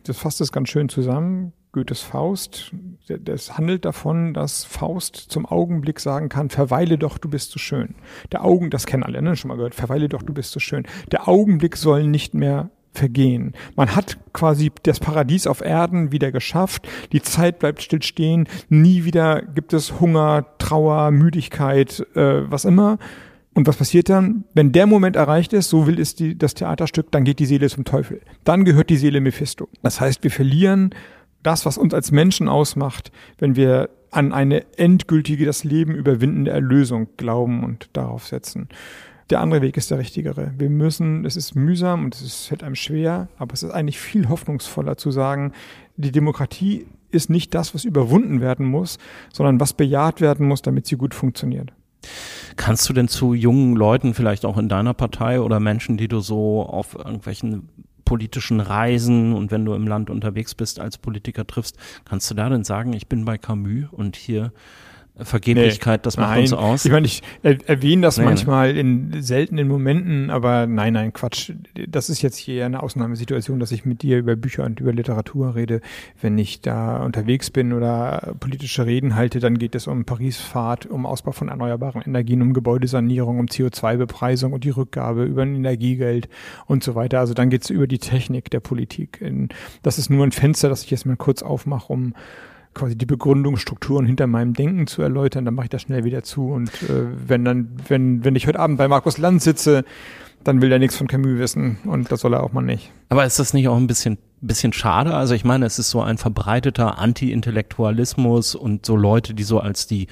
das fasst es ganz schön zusammen. Goethes Faust, das handelt davon, dass Faust zum Augenblick sagen kann, verweile doch, du bist so schön. Der Augen, das kennen alle, ne, schon mal gehört, verweile doch, du bist so schön. Der Augenblick soll nicht mehr vergehen. Man hat quasi das Paradies auf Erden wieder geschafft, die Zeit bleibt stillstehen, nie wieder gibt es Hunger, Trauer, Müdigkeit, äh, was immer. Und was passiert dann? Wenn der Moment erreicht ist, so will es die, das Theaterstück, dann geht die Seele zum Teufel. Dann gehört die Seele Mephisto. Das heißt, wir verlieren das, was uns als Menschen ausmacht, wenn wir an eine endgültige, das Leben überwindende Erlösung glauben und darauf setzen der andere Weg ist der richtigere. Wir müssen, es ist mühsam und es fällt einem schwer, aber es ist eigentlich viel hoffnungsvoller zu sagen, die Demokratie ist nicht das, was überwunden werden muss, sondern was bejaht werden muss, damit sie gut funktioniert. Kannst du denn zu jungen Leuten, vielleicht auch in deiner Partei oder Menschen, die du so auf irgendwelchen politischen Reisen und wenn du im Land unterwegs bist als Politiker triffst, kannst du da denn sagen, ich bin bei Camus und hier Vergeblichkeit, nee, das macht nein. uns aus. Ich meine, ich erwähne das nee, manchmal in seltenen Momenten, aber nein, nein, Quatsch. Das ist jetzt hier eine Ausnahmesituation, dass ich mit dir über Bücher und über Literatur rede. Wenn ich da unterwegs bin oder politische Reden halte, dann geht es um Paris-Fahrt, um Ausbau von erneuerbaren Energien, um Gebäudesanierung, um CO2-Bepreisung und die Rückgabe über ein Energiegeld und so weiter. Also dann geht es über die Technik der Politik. Das ist nur ein Fenster, das ich jetzt mal kurz aufmache, um quasi die Begründungsstrukturen hinter meinem Denken zu erläutern, dann mache ich das schnell wieder zu. Und äh, wenn dann, wenn, wenn ich heute Abend bei Markus Land sitze, dann will er nichts von Camus wissen und das soll er auch mal nicht. Aber ist das nicht auch ein bisschen, bisschen schade? Also ich meine, es ist so ein verbreiteter Anti-Intellektualismus und so Leute, die so als die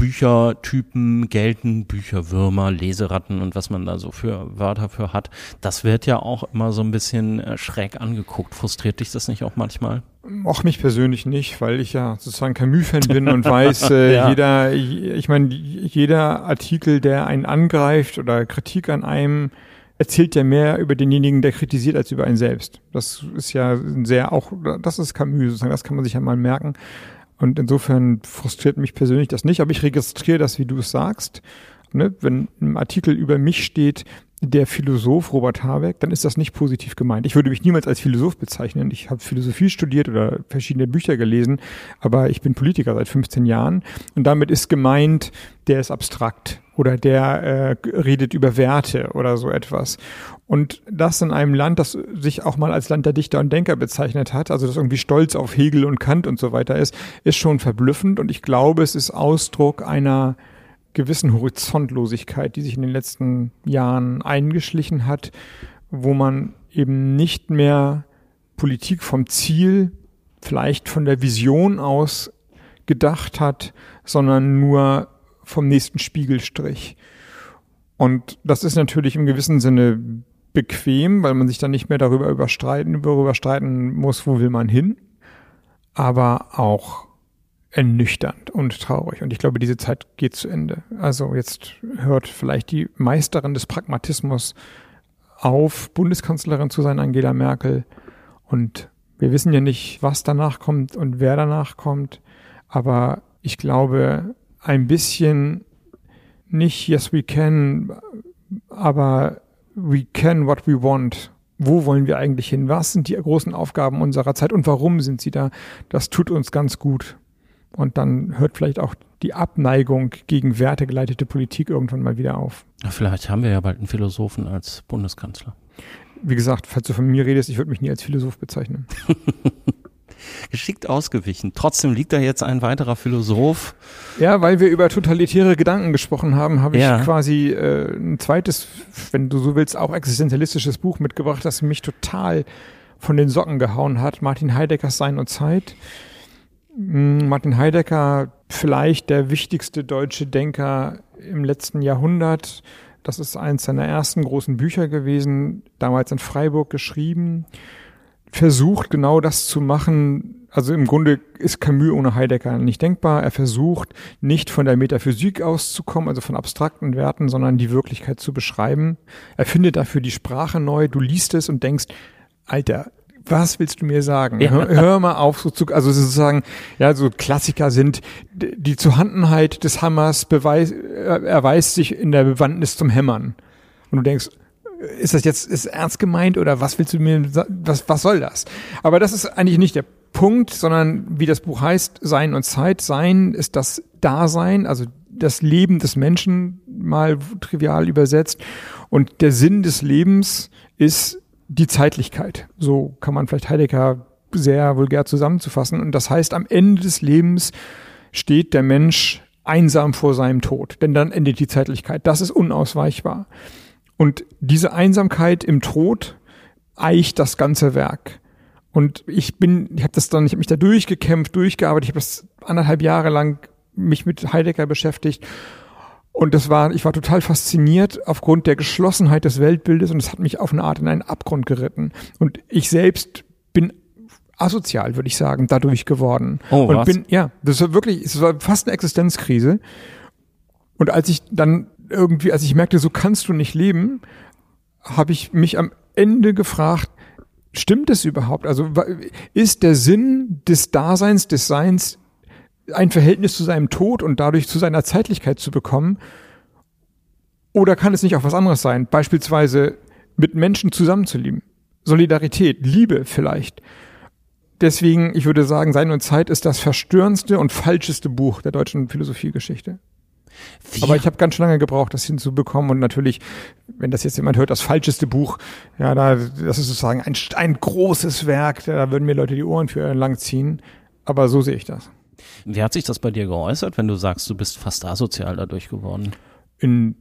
Büchertypen gelten, Bücherwürmer, Leseratten und was man da so für Wörter für hat. Das wird ja auch immer so ein bisschen äh, schräg angeguckt. Frustriert dich das nicht auch manchmal? Auch mich persönlich nicht, weil ich ja sozusagen Camus-Fan bin und weiß, [laughs] äh, ja. jeder, ich meine, jeder Artikel, der einen angreift oder Kritik an einem erzählt ja mehr über denjenigen, der kritisiert, als über einen selbst. Das ist ja sehr auch, das ist Camus sozusagen, das kann man sich ja mal merken. Und insofern frustriert mich persönlich das nicht, aber ich registriere das, wie du es sagst. Ne? Wenn ein Artikel über mich steht, der Philosoph Robert Habeck, dann ist das nicht positiv gemeint. Ich würde mich niemals als Philosoph bezeichnen. Ich habe Philosophie studiert oder verschiedene Bücher gelesen, aber ich bin Politiker seit 15 Jahren und damit ist gemeint, der ist abstrakt oder der äh, redet über Werte oder so etwas. Und das in einem Land, das sich auch mal als Land der Dichter und Denker bezeichnet hat, also das irgendwie stolz auf Hegel und Kant und so weiter ist, ist schon verblüffend und ich glaube, es ist Ausdruck einer gewissen Horizontlosigkeit, die sich in den letzten Jahren eingeschlichen hat, wo man eben nicht mehr Politik vom Ziel, vielleicht von der Vision aus gedacht hat, sondern nur vom nächsten Spiegelstrich. Und das ist natürlich im gewissen Sinne bequem, weil man sich dann nicht mehr darüber überstreiten, darüber streiten muss, wo will man hin, aber auch ernüchternd und traurig. Und ich glaube, diese Zeit geht zu Ende. Also jetzt hört vielleicht die Meisterin des Pragmatismus auf, Bundeskanzlerin zu sein, Angela Merkel. Und wir wissen ja nicht, was danach kommt und wer danach kommt. Aber ich glaube, ein bisschen nicht yes we can, aber we can what we want. Wo wollen wir eigentlich hin? Was sind die großen Aufgaben unserer Zeit und warum sind sie da? Das tut uns ganz gut. Und dann hört vielleicht auch die Abneigung gegen wertegeleitete Politik irgendwann mal wieder auf. Vielleicht haben wir ja bald einen Philosophen als Bundeskanzler. Wie gesagt, falls du von mir redest, ich würde mich nie als Philosoph bezeichnen. [laughs] Geschickt ausgewichen. Trotzdem liegt da jetzt ein weiterer Philosoph. Ja, weil wir über totalitäre Gedanken gesprochen haben, habe ja. ich quasi äh, ein zweites, wenn du so willst, auch existenzialistisches Buch mitgebracht, das mich total von den Socken gehauen hat. Martin Heideckers Sein und Zeit. Hm, Martin Heidegger, vielleicht der wichtigste deutsche Denker im letzten Jahrhundert. Das ist eins seiner ersten großen Bücher gewesen, damals in Freiburg geschrieben. Versucht genau das zu machen. Also im Grunde ist Camus ohne Heidegger nicht denkbar. Er versucht nicht von der Metaphysik auszukommen, also von abstrakten Werten, sondern die Wirklichkeit zu beschreiben. Er findet dafür die Sprache neu. Du liest es und denkst, Alter, was willst du mir sagen? Ja. Hör, hör, mal auf, so zu, also sozusagen, ja, so Klassiker sind, die Zuhandenheit des Hammers beweis, erweist sich in der Bewandtnis zum Hämmern. Und du denkst, ist das jetzt ist ernst gemeint oder was willst du mir, was, was soll das? Aber das ist eigentlich nicht der Punkt, sondern wie das Buch heißt, Sein und Zeit. Sein ist das Dasein, also das Leben des Menschen mal trivial übersetzt. Und der Sinn des Lebens ist die Zeitlichkeit. So kann man vielleicht Heidegger sehr vulgär zusammenzufassen. Und das heißt, am Ende des Lebens steht der Mensch einsam vor seinem Tod, denn dann endet die Zeitlichkeit. Das ist unausweichbar. Und diese Einsamkeit im Tod eicht das ganze Werk. Und ich bin, ich habe das dann, ich habe mich da durchgekämpft, durchgearbeitet, ich habe das anderthalb Jahre lang mich mit Heidegger beschäftigt und das war, ich war total fasziniert aufgrund der Geschlossenheit des Weltbildes und es hat mich auf eine Art in einen Abgrund geritten. Und ich selbst bin asozial, würde ich sagen, dadurch geworden. Oh, und was? bin, ja, das war wirklich, es war fast eine Existenzkrise. Und als ich dann irgendwie, als ich merkte, so kannst du nicht leben, habe ich mich am Ende gefragt, stimmt es überhaupt? Also ist der Sinn des Daseins, des Seins ein Verhältnis zu seinem Tod und dadurch zu seiner Zeitlichkeit zu bekommen? Oder kann es nicht auch was anderes sein? Beispielsweise mit Menschen zusammenzuleben. Solidarität, Liebe vielleicht. Deswegen, ich würde sagen, Sein und Zeit ist das verstörendste und falscheste Buch der deutschen Philosophiegeschichte. Wie? Aber ich habe ganz schön lange gebraucht, das hinzubekommen. Und natürlich, wenn das jetzt jemand hört, das falscheste Buch, ja, da, das ist sozusagen ein, ein großes Werk, da würden mir Leute die Ohren für lang ziehen. Aber so sehe ich das. Wie hat sich das bei dir geäußert, wenn du sagst, du bist fast asozial dadurch geworden? In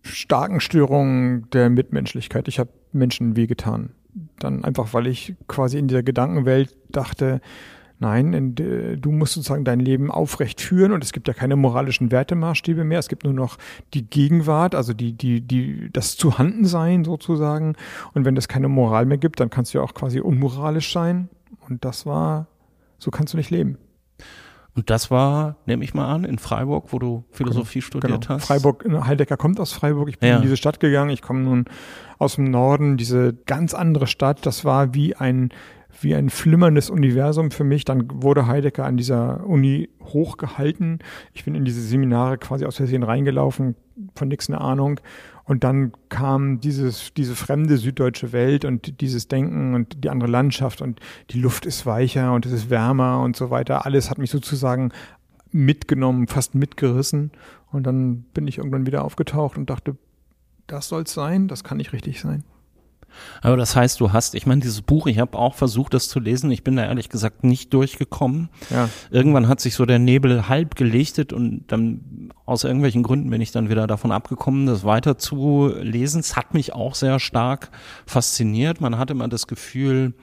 starken Störungen der Mitmenschlichkeit. Ich habe Menschen wehgetan. Dann einfach, weil ich quasi in dieser Gedankenwelt dachte, Nein, du musst sozusagen dein Leben aufrecht führen und es gibt ja keine moralischen Wertemaßstäbe mehr. Es gibt nur noch die Gegenwart, also die, die, die, das Zuhandensein sozusagen. Und wenn es keine Moral mehr gibt, dann kannst du ja auch quasi unmoralisch sein. Und das war, so kannst du nicht leben. Und das war, nehme ich mal an, in Freiburg, wo du Philosophie genau, studiert genau. hast. Freiburg, Heidegger kommt aus Freiburg. Ich bin ja. in diese Stadt gegangen. Ich komme nun aus dem Norden, diese ganz andere Stadt. Das war wie ein wie ein flimmerndes Universum für mich. Dann wurde Heidegger an dieser Uni hochgehalten. Ich bin in diese Seminare quasi aus Versehen reingelaufen, von nichts eine Ahnung. Und dann kam dieses, diese fremde süddeutsche Welt und dieses Denken und die andere Landschaft und die Luft ist weicher und es ist wärmer und so weiter. Alles hat mich sozusagen mitgenommen, fast mitgerissen. Und dann bin ich irgendwann wieder aufgetaucht und dachte, das soll's sein, das kann nicht richtig sein. Aber das heißt, du hast, ich meine, dieses Buch, ich habe auch versucht, das zu lesen. Ich bin da ehrlich gesagt nicht durchgekommen. Ja. Irgendwann hat sich so der Nebel halb gelichtet und dann aus irgendwelchen Gründen bin ich dann wieder davon abgekommen, das weiter zu lesen. Es hat mich auch sehr stark fasziniert. Man hatte immer das Gefühl,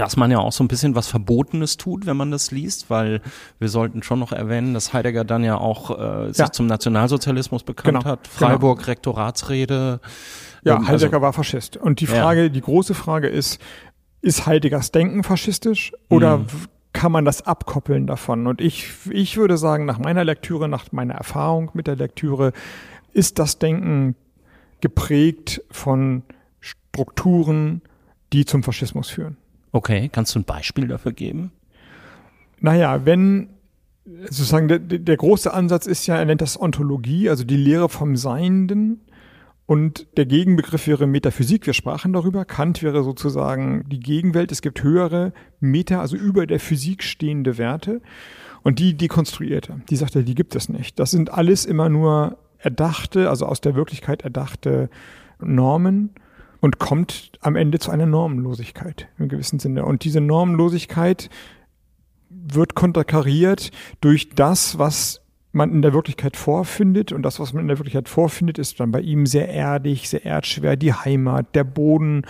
dass man ja auch so ein bisschen was Verbotenes tut, wenn man das liest, weil wir sollten schon noch erwähnen, dass Heidegger dann ja auch äh, sich ja. zum Nationalsozialismus bekannt genau. hat. Freiburg, genau. Rektoratsrede. Ja, ähm, Heidegger also, war Faschist. Und die Frage, ja. die große Frage ist, ist Heideggers Denken faschistisch oder mhm. kann man das abkoppeln davon? Und ich, ich würde sagen, nach meiner Lektüre, nach meiner Erfahrung mit der Lektüre, ist das Denken geprägt von Strukturen, die zum Faschismus führen. Okay, kannst du ein Beispiel dafür geben? Naja, wenn sozusagen der, der große Ansatz ist ja, er nennt das Ontologie, also die Lehre vom Seienden. Und der Gegenbegriff wäre Metaphysik. Wir sprachen darüber. Kant wäre sozusagen die Gegenwelt. Es gibt höhere Meta, also über der Physik stehende Werte. Und die dekonstruierte. Die sagte, die gibt es nicht. Das sind alles immer nur erdachte, also aus der Wirklichkeit erdachte Normen und kommt am Ende zu einer Normenlosigkeit im gewissen Sinne. Und diese Normenlosigkeit wird konterkariert durch das, was man in der Wirklichkeit vorfindet. Und das, was man in der Wirklichkeit vorfindet, ist dann bei ihm sehr erdig, sehr erdschwer, die Heimat, der Boden,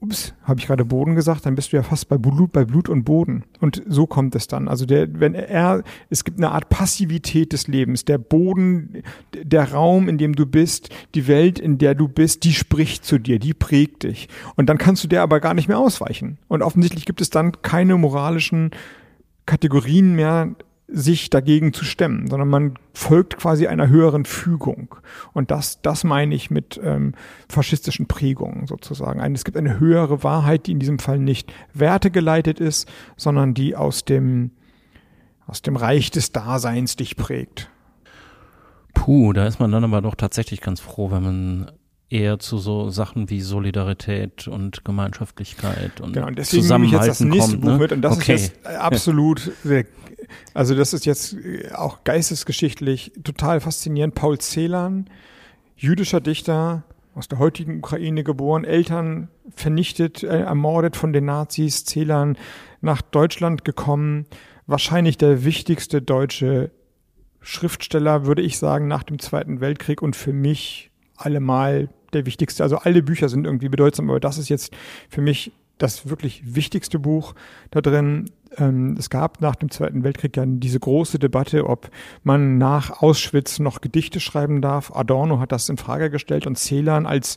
ups, habe ich gerade Boden gesagt, dann bist du ja fast bei Blut, bei Blut und Boden. Und so kommt es dann. Also der, wenn er, es gibt eine Art Passivität des Lebens. Der Boden, der Raum, in dem du bist, die Welt, in der du bist, die spricht zu dir, die prägt dich. Und dann kannst du der aber gar nicht mehr ausweichen. Und offensichtlich gibt es dann keine moralischen Kategorien mehr, sich dagegen zu stemmen, sondern man folgt quasi einer höheren Fügung. Und das, das meine ich mit ähm, faschistischen Prägungen sozusagen. Es gibt eine höhere Wahrheit, die in diesem Fall nicht wertegeleitet ist, sondern die aus dem, aus dem Reich des Daseins dich prägt. Puh, da ist man dann aber doch tatsächlich ganz froh, wenn man eher zu so Sachen wie Solidarität und Gemeinschaftlichkeit und genau, und deswegen Zusammenhalten ich jetzt das nächste kommt, Buch ne? mit und das okay. ist jetzt absolut also das ist jetzt auch geistesgeschichtlich total faszinierend. Paul Celan, jüdischer Dichter, aus der heutigen Ukraine geboren, Eltern vernichtet, äh, ermordet von den Nazis, Celan nach Deutschland gekommen, wahrscheinlich der wichtigste deutsche Schriftsteller, würde ich sagen, nach dem Zweiten Weltkrieg und für mich allemal der wichtigste. Also alle Bücher sind irgendwie bedeutsam, aber das ist jetzt für mich das wirklich wichtigste Buch da drin. Ähm, es gab nach dem Zweiten Weltkrieg ja diese große Debatte, ob man nach Auschwitz noch Gedichte schreiben darf. Adorno hat das in Frage gestellt und Celan als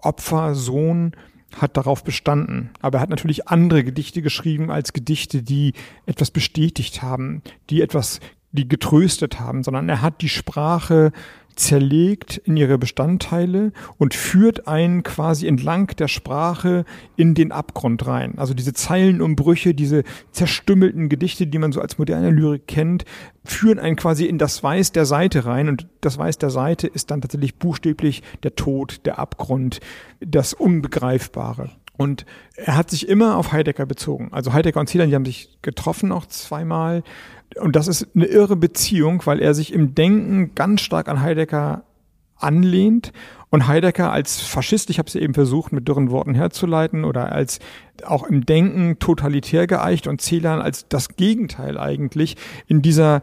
Opfersohn hat darauf bestanden. Aber er hat natürlich andere Gedichte geschrieben als Gedichte, die etwas bestätigt haben, die etwas, die getröstet haben, sondern er hat die Sprache zerlegt in ihre Bestandteile und führt einen quasi entlang der Sprache in den Abgrund rein. Also diese Zeilenumbrüche, diese zerstümmelten Gedichte, die man so als moderne Lyrik kennt, führen einen quasi in das Weiß der Seite rein und das Weiß der Seite ist dann tatsächlich buchstäblich der Tod, der Abgrund, das Unbegreifbare. Und er hat sich immer auf Heidegger bezogen. Also Heidegger und Celan, die haben sich getroffen auch zweimal und das ist eine irre Beziehung, weil er sich im Denken ganz stark an Heidegger anlehnt und Heidegger als Faschist, ich habe es ja eben versucht mit dürren Worten herzuleiten, oder als auch im Denken totalitär geeicht und Celan als das Gegenteil eigentlich in dieser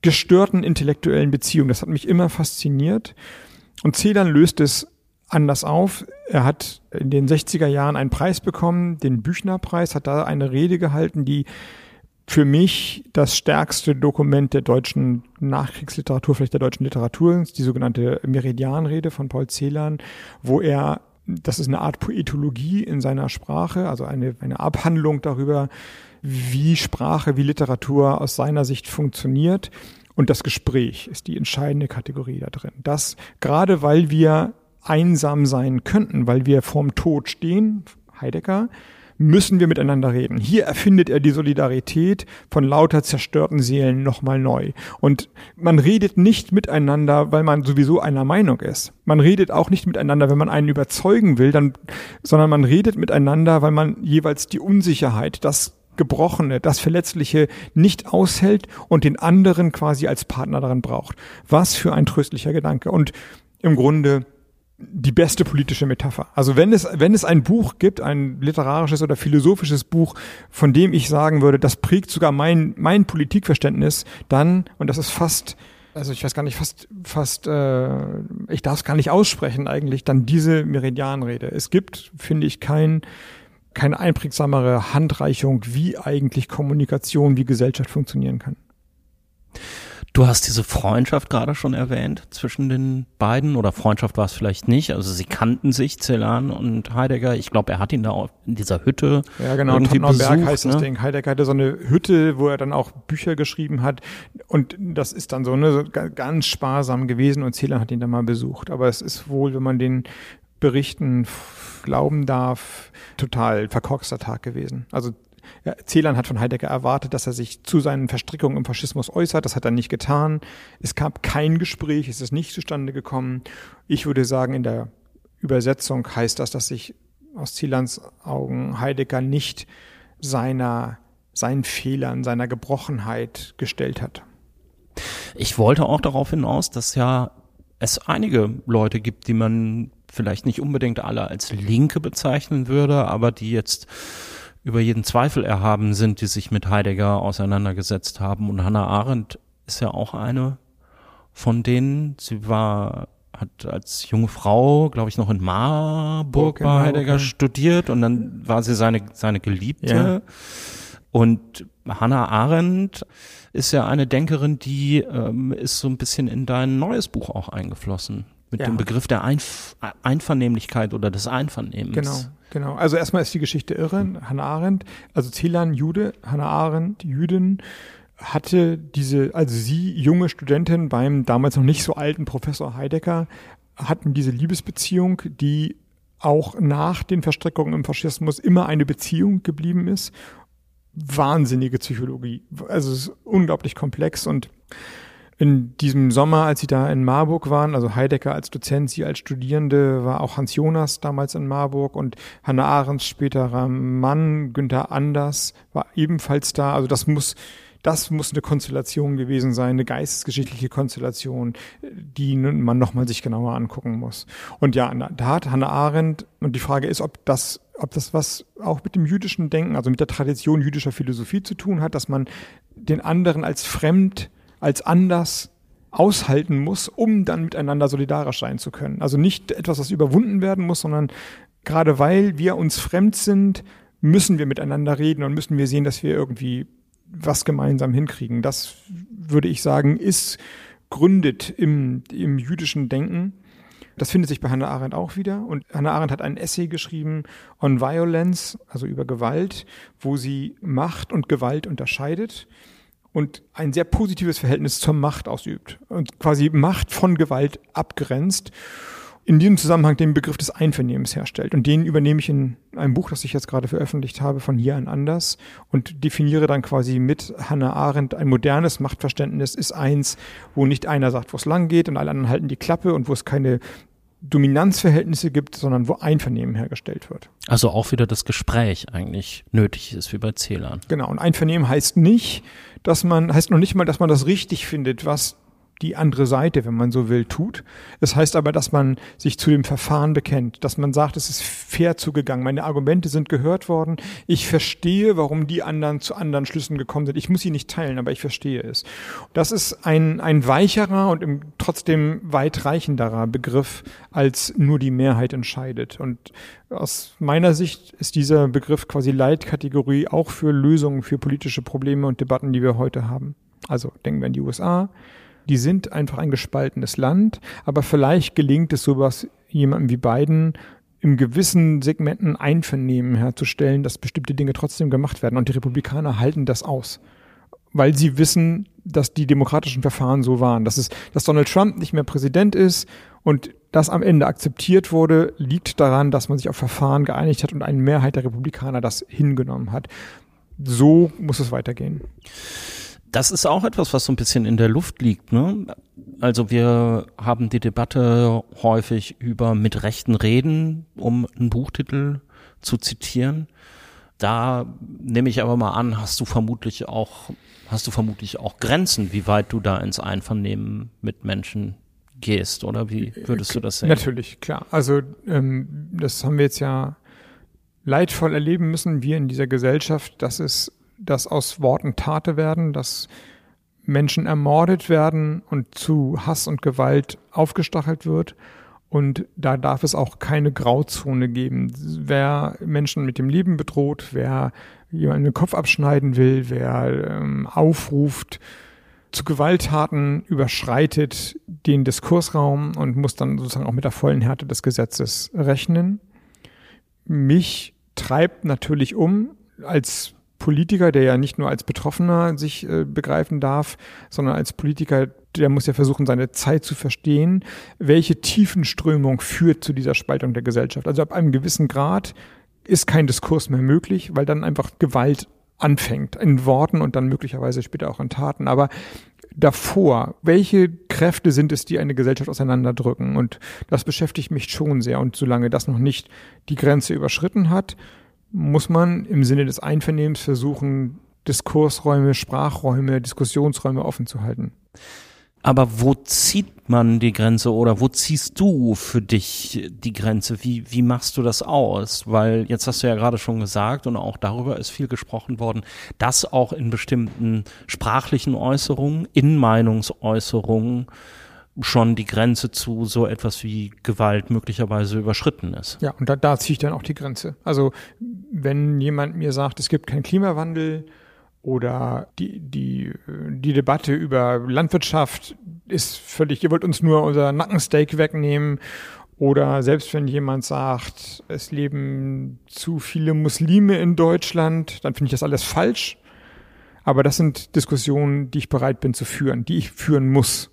gestörten intellektuellen Beziehung. Das hat mich immer fasziniert. Und Celan löst es anders auf. Er hat in den 60er Jahren einen Preis bekommen, den Büchner-Preis, hat da eine Rede gehalten, die für mich das stärkste Dokument der deutschen Nachkriegsliteratur, vielleicht der deutschen Literatur ist, die sogenannte Meridianrede von Paul Celan, wo er, das ist eine Art Poetologie in seiner Sprache, also eine, eine Abhandlung darüber, wie Sprache, wie Literatur aus seiner Sicht funktioniert. Und das Gespräch ist die entscheidende Kategorie da drin. Das, gerade weil wir einsam sein könnten, weil wir vorm Tod stehen, Heidegger, müssen wir miteinander reden. Hier erfindet er die Solidarität von lauter zerstörten Seelen nochmal neu. Und man redet nicht miteinander, weil man sowieso einer Meinung ist. Man redet auch nicht miteinander, wenn man einen überzeugen will, dann, sondern man redet miteinander, weil man jeweils die Unsicherheit, das Gebrochene, das Verletzliche nicht aushält und den anderen quasi als Partner darin braucht. Was für ein tröstlicher Gedanke. Und im Grunde die beste politische Metapher. Also wenn es, wenn es ein Buch gibt, ein literarisches oder philosophisches Buch, von dem ich sagen würde, das prägt sogar mein, mein Politikverständnis, dann, und das ist fast, also ich weiß gar nicht, fast, fast, äh, ich darf es gar nicht aussprechen eigentlich, dann diese Meridianrede. Es gibt, finde ich, kein, keine einprägsamere Handreichung, wie eigentlich Kommunikation, wie Gesellschaft funktionieren kann. Du hast diese Freundschaft gerade schon erwähnt zwischen den beiden oder Freundschaft war es vielleicht nicht. Also sie kannten sich, Celan und Heidegger. Ich glaube, er hat ihn da in dieser Hütte. Ja, genau. irgendwie Berg besucht, heißt ne? das Ding. Heidegger hatte so eine Hütte, wo er dann auch Bücher geschrieben hat. Und das ist dann so, ne, so ga- ganz sparsam gewesen und Celan hat ihn dann mal besucht. Aber es ist wohl, wenn man den Berichten glauben darf, total verkorkster Tag gewesen. Also ja, Celan hat von Heidegger erwartet, dass er sich zu seinen Verstrickungen im Faschismus äußert. Das hat er nicht getan. Es gab kein Gespräch, es ist nicht zustande gekommen. Ich würde sagen, in der Übersetzung heißt das, dass sich aus Celans Augen Heidegger nicht seiner, seinen Fehlern, seiner Gebrochenheit gestellt hat. Ich wollte auch darauf hinaus, dass ja es einige Leute gibt, die man vielleicht nicht unbedingt alle als Linke bezeichnen würde, aber die jetzt über jeden Zweifel erhaben sind, die sich mit Heidegger auseinandergesetzt haben. Und Hannah Arendt ist ja auch eine von denen. Sie war hat als junge Frau, glaube ich, noch in Marburg Burg in bei Marburg, Heidegger ja. studiert und dann war sie seine, seine Geliebte. Ja. Und Hannah Arendt ist ja eine Denkerin, die ähm, ist so ein bisschen in dein neues Buch auch eingeflossen. Mit Ja. dem Begriff der Einf Einvernehmlichkeit oder des Einvernehmens. Genau, genau. Also erstmal ist die Geschichte irre. Hannah Arendt, also Celan Jude, Hannah Arendt, Jüdin, hatte diese, also sie, junge Studentin beim damals noch nicht so alten Professor Heidegger, hatten diese Liebesbeziehung, die auch nach den Verstrickungen im Faschismus immer eine Beziehung geblieben ist. Wahnsinnige Psychologie. Also es ist unglaublich komplex und in diesem Sommer, als sie da in Marburg waren, also Heidegger als Dozent, sie als Studierende, war auch Hans Jonas damals in Marburg und Hannah Arendts späterer Mann, Günther Anders, war ebenfalls da. Also das muss, das muss eine Konstellation gewesen sein, eine geistesgeschichtliche Konstellation, die man nochmal sich genauer angucken muss. Und ja, da hat Hannah Arendt, und die Frage ist, ob das, ob das was auch mit dem jüdischen Denken, also mit der Tradition jüdischer Philosophie zu tun hat, dass man den anderen als fremd als anders aushalten muss, um dann miteinander solidarisch sein zu können. Also nicht etwas, was überwunden werden muss, sondern gerade weil wir uns fremd sind, müssen wir miteinander reden und müssen wir sehen, dass wir irgendwie was gemeinsam hinkriegen. Das würde ich sagen, ist gründet im, im jüdischen Denken. Das findet sich bei Hannah Arendt auch wieder. Und Hannah Arendt hat ein Essay geschrieben on Violence, also über Gewalt, wo sie Macht und Gewalt unterscheidet und ein sehr positives Verhältnis zur Macht ausübt und quasi Macht von Gewalt abgrenzt, in diesem Zusammenhang den Begriff des Einvernehmens herstellt. Und den übernehme ich in einem Buch, das ich jetzt gerade veröffentlicht habe, von hier an anders und definiere dann quasi mit Hannah Arendt ein modernes Machtverständnis ist eins, wo nicht einer sagt, wo es lang geht und alle anderen halten die Klappe und wo es keine Dominanzverhältnisse gibt, sondern wo Einvernehmen hergestellt wird. Also auch wieder das Gespräch eigentlich nötig ist, wie bei Zählern. Genau. Und Einvernehmen heißt nicht, dass man, heißt noch nicht mal, dass man das richtig findet, was die andere Seite, wenn man so will, tut. Das heißt aber, dass man sich zu dem Verfahren bekennt, dass man sagt, es ist fair zugegangen, meine Argumente sind gehört worden, ich verstehe, warum die anderen zu anderen Schlüssen gekommen sind. Ich muss sie nicht teilen, aber ich verstehe es. Das ist ein, ein weicherer und im, trotzdem weitreichenderer Begriff, als nur die Mehrheit entscheidet. Und aus meiner Sicht ist dieser Begriff quasi Leitkategorie auch für Lösungen für politische Probleme und Debatten, die wir heute haben. Also denken wir an die USA, die sind einfach ein gespaltenes Land, aber vielleicht gelingt es sowas jemandem wie Biden im gewissen Segmenten Einvernehmen herzustellen, dass bestimmte Dinge trotzdem gemacht werden. Und die Republikaner halten das aus, weil sie wissen, dass die demokratischen Verfahren so waren. Dass, es, dass Donald Trump nicht mehr Präsident ist und das am Ende akzeptiert wurde, liegt daran, dass man sich auf Verfahren geeinigt hat und eine Mehrheit der Republikaner das hingenommen hat. So muss es weitergehen das ist auch etwas, was so ein bisschen in der Luft liegt. Ne? Also wir haben die Debatte häufig über mit Rechten reden, um einen Buchtitel zu zitieren. Da nehme ich aber mal an, hast du vermutlich auch, hast du vermutlich auch Grenzen, wie weit du da ins Einvernehmen mit Menschen gehst, oder wie würdest du das sehen? Natürlich, klar. Also ähm, das haben wir jetzt ja leidvoll erleben müssen, wir in dieser Gesellschaft, dass es dass aus Worten Tate werden, dass Menschen ermordet werden und zu Hass und Gewalt aufgestachelt wird. Und da darf es auch keine Grauzone geben. Wer Menschen mit dem Leben bedroht, wer jemanden den Kopf abschneiden will, wer ähm, aufruft zu Gewalttaten, überschreitet den Diskursraum und muss dann sozusagen auch mit der vollen Härte des Gesetzes rechnen. Mich treibt natürlich um als Politiker, der ja nicht nur als Betroffener sich äh, begreifen darf, sondern als Politiker, der muss ja versuchen, seine Zeit zu verstehen, welche Tiefenströmung führt zu dieser Spaltung der Gesellschaft. Also ab einem gewissen Grad ist kein Diskurs mehr möglich, weil dann einfach Gewalt anfängt in Worten und dann möglicherweise später auch in Taten. Aber davor, welche Kräfte sind es, die eine Gesellschaft auseinanderdrücken? Und das beschäftigt mich schon sehr. Und solange das noch nicht die Grenze überschritten hat, muss man im Sinne des Einvernehmens versuchen, Diskursräume, Sprachräume, Diskussionsräume offen zu halten. Aber wo zieht man die Grenze oder wo ziehst du für dich die Grenze? Wie, wie machst du das aus? Weil jetzt hast du ja gerade schon gesagt und auch darüber ist viel gesprochen worden, dass auch in bestimmten sprachlichen Äußerungen, in Meinungsäußerungen schon die Grenze zu so etwas wie Gewalt möglicherweise überschritten ist. Ja, und da, da ziehe ich dann auch die Grenze. Also wenn jemand mir sagt, es gibt keinen Klimawandel oder die, die, die Debatte über Landwirtschaft ist völlig, ihr wollt uns nur unser Nackensteak wegnehmen oder selbst wenn jemand sagt, es leben zu viele Muslime in Deutschland, dann finde ich das alles falsch. Aber das sind Diskussionen, die ich bereit bin zu führen, die ich führen muss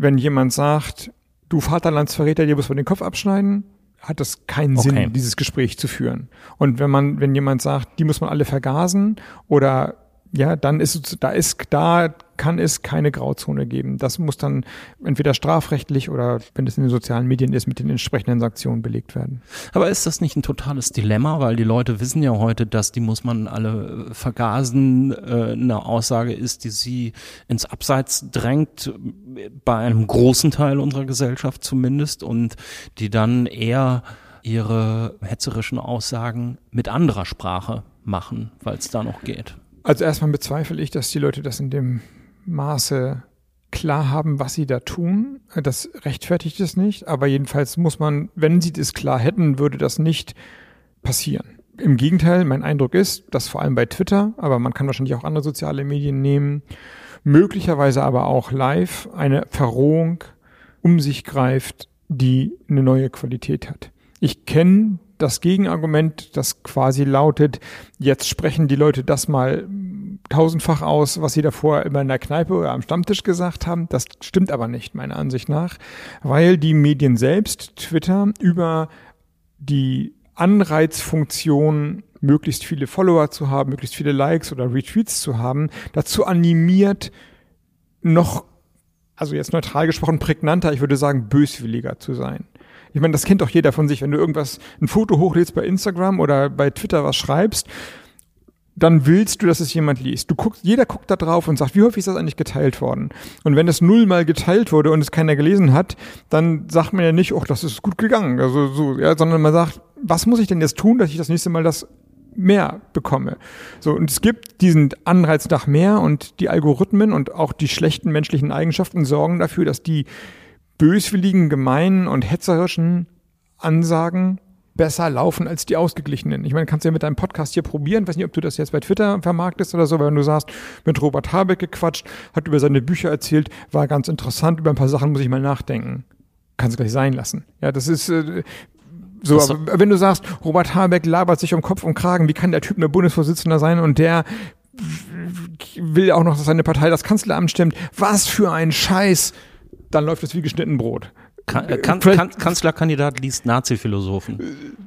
wenn jemand sagt, du Vaterlandsverräter, dir muss man den Kopf abschneiden, hat das keinen okay. Sinn, dieses Gespräch zu führen. Und wenn man, wenn jemand sagt, die muss man alle vergasen oder ja, dann ist da ist da kann es keine Grauzone geben. Das muss dann entweder strafrechtlich oder wenn es in den sozialen Medien ist, mit den entsprechenden Sanktionen belegt werden. Aber ist das nicht ein totales Dilemma, weil die Leute wissen ja heute, dass die muss man alle vergasen, äh, eine Aussage ist, die sie ins Abseits drängt, bei einem großen Teil unserer Gesellschaft zumindest und die dann eher ihre hetzerischen Aussagen mit anderer Sprache machen, weil es da noch geht. Also erstmal bezweifle ich, dass die Leute das in dem Maße klar haben, was sie da tun. Das rechtfertigt es nicht, aber jedenfalls muss man, wenn sie das klar hätten, würde das nicht passieren. Im Gegenteil, mein Eindruck ist, dass vor allem bei Twitter, aber man kann wahrscheinlich auch andere soziale Medien nehmen, möglicherweise aber auch live eine Verrohung um sich greift, die eine neue Qualität hat. Ich kenne das Gegenargument, das quasi lautet, jetzt sprechen die Leute das mal tausendfach aus, was sie davor immer in der Kneipe oder am Stammtisch gesagt haben. Das stimmt aber nicht, meiner Ansicht nach, weil die Medien selbst, Twitter, über die Anreizfunktion, möglichst viele Follower zu haben, möglichst viele Likes oder Retweets zu haben, dazu animiert, noch, also jetzt neutral gesprochen, prägnanter, ich würde sagen, böswilliger zu sein. Ich meine, das kennt doch jeder von sich, wenn du irgendwas, ein Foto hochlädst bei Instagram oder bei Twitter was schreibst, dann willst du, dass es jemand liest. Du guckst, jeder guckt da drauf und sagt, wie häufig ist das eigentlich geteilt worden? Und wenn es nullmal geteilt wurde und es keiner gelesen hat, dann sagt man ja nicht, oh, das ist gut gegangen, also so, ja, sondern man sagt, was muss ich denn jetzt tun, dass ich das nächste Mal das mehr bekomme. So, und es gibt diesen Anreiz nach mehr und die Algorithmen und auch die schlechten menschlichen Eigenschaften sorgen dafür, dass die böswilligen, gemeinen und hetzerischen Ansagen besser laufen als die ausgeglichenen. Ich meine, kannst du ja mit deinem Podcast hier probieren. Ich weiß nicht, ob du das jetzt bei Twitter vermarktest oder so, weil wenn du sagst, mit Robert Habeck gequatscht, hat über seine Bücher erzählt, war ganz interessant, über ein paar Sachen muss ich mal nachdenken. Kannst du gleich sein lassen. Ja, das ist, äh, so, aber wenn du sagst, Robert Habeck labert sich um Kopf und Kragen, wie kann der Typ eine Bundesvorsitzender sein und der will auch noch, dass seine Partei das Kanzleramt stimmt. Was für ein Scheiß. Dann läuft es wie geschnitten Brot. Kan äh, kan kan Kanzlerkandidat liest Nazi-Philosophen.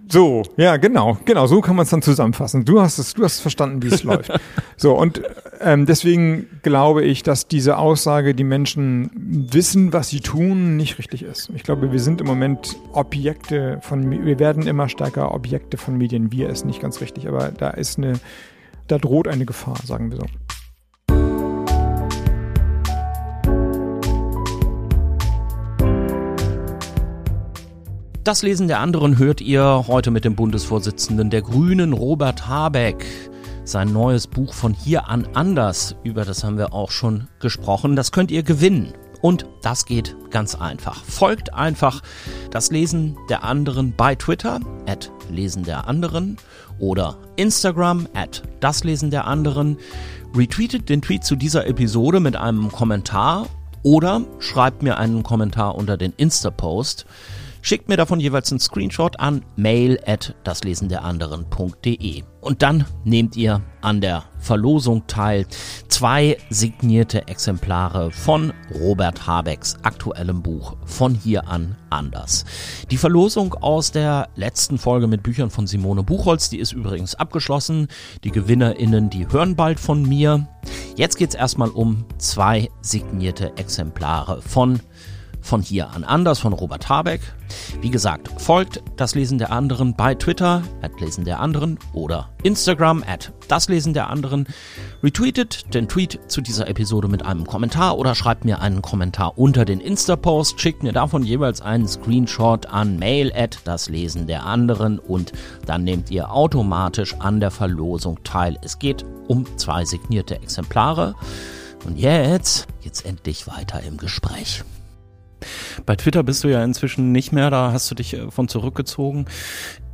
So, ja, genau, genau, so kann man es dann zusammenfassen. Du hast es, du hast verstanden, wie es [laughs] läuft. So, und ähm, deswegen glaube ich, dass diese Aussage, die Menschen wissen, was sie tun, nicht richtig ist. Ich glaube, wir sind im Moment Objekte von, wir werden immer stärker Objekte von Medien. Wir ist nicht ganz richtig, aber da ist eine, da droht eine Gefahr, sagen wir so. Das Lesen der anderen hört ihr heute mit dem Bundesvorsitzenden der Grünen, Robert Habeck. Sein neues Buch von hier an anders, über das haben wir auch schon gesprochen, das könnt ihr gewinnen. Und das geht ganz einfach. Folgt einfach das Lesen der anderen bei Twitter, at Lesen der anderen, oder Instagram, at das Lesen der anderen. Retweetet den Tweet zu dieser Episode mit einem Kommentar oder schreibt mir einen Kommentar unter den Insta-Post. Schickt mir davon jeweils einen Screenshot an mail at daslesenderanderen.de. Und dann nehmt ihr an der Verlosung teil. Zwei signierte Exemplare von Robert Habecks aktuellem Buch Von hier an anders. Die Verlosung aus der letzten Folge mit Büchern von Simone Buchholz, die ist übrigens abgeschlossen. Die GewinnerInnen, die hören bald von mir. Jetzt geht's erstmal um zwei signierte Exemplare von von hier an anders von Robert Habeck. Wie gesagt, folgt das Lesen der anderen bei Twitter, at Lesen der anderen oder Instagram, at das Lesen der anderen. Retweetet den Tweet zu dieser Episode mit einem Kommentar oder schreibt mir einen Kommentar unter den Insta-Post, schickt mir davon jeweils einen Screenshot an mail at das Lesen der anderen und dann nehmt ihr automatisch an der Verlosung teil. Es geht um zwei signierte Exemplare. Und jetzt geht's endlich weiter im Gespräch. Bei Twitter bist du ja inzwischen nicht mehr, da hast du dich äh, von zurückgezogen.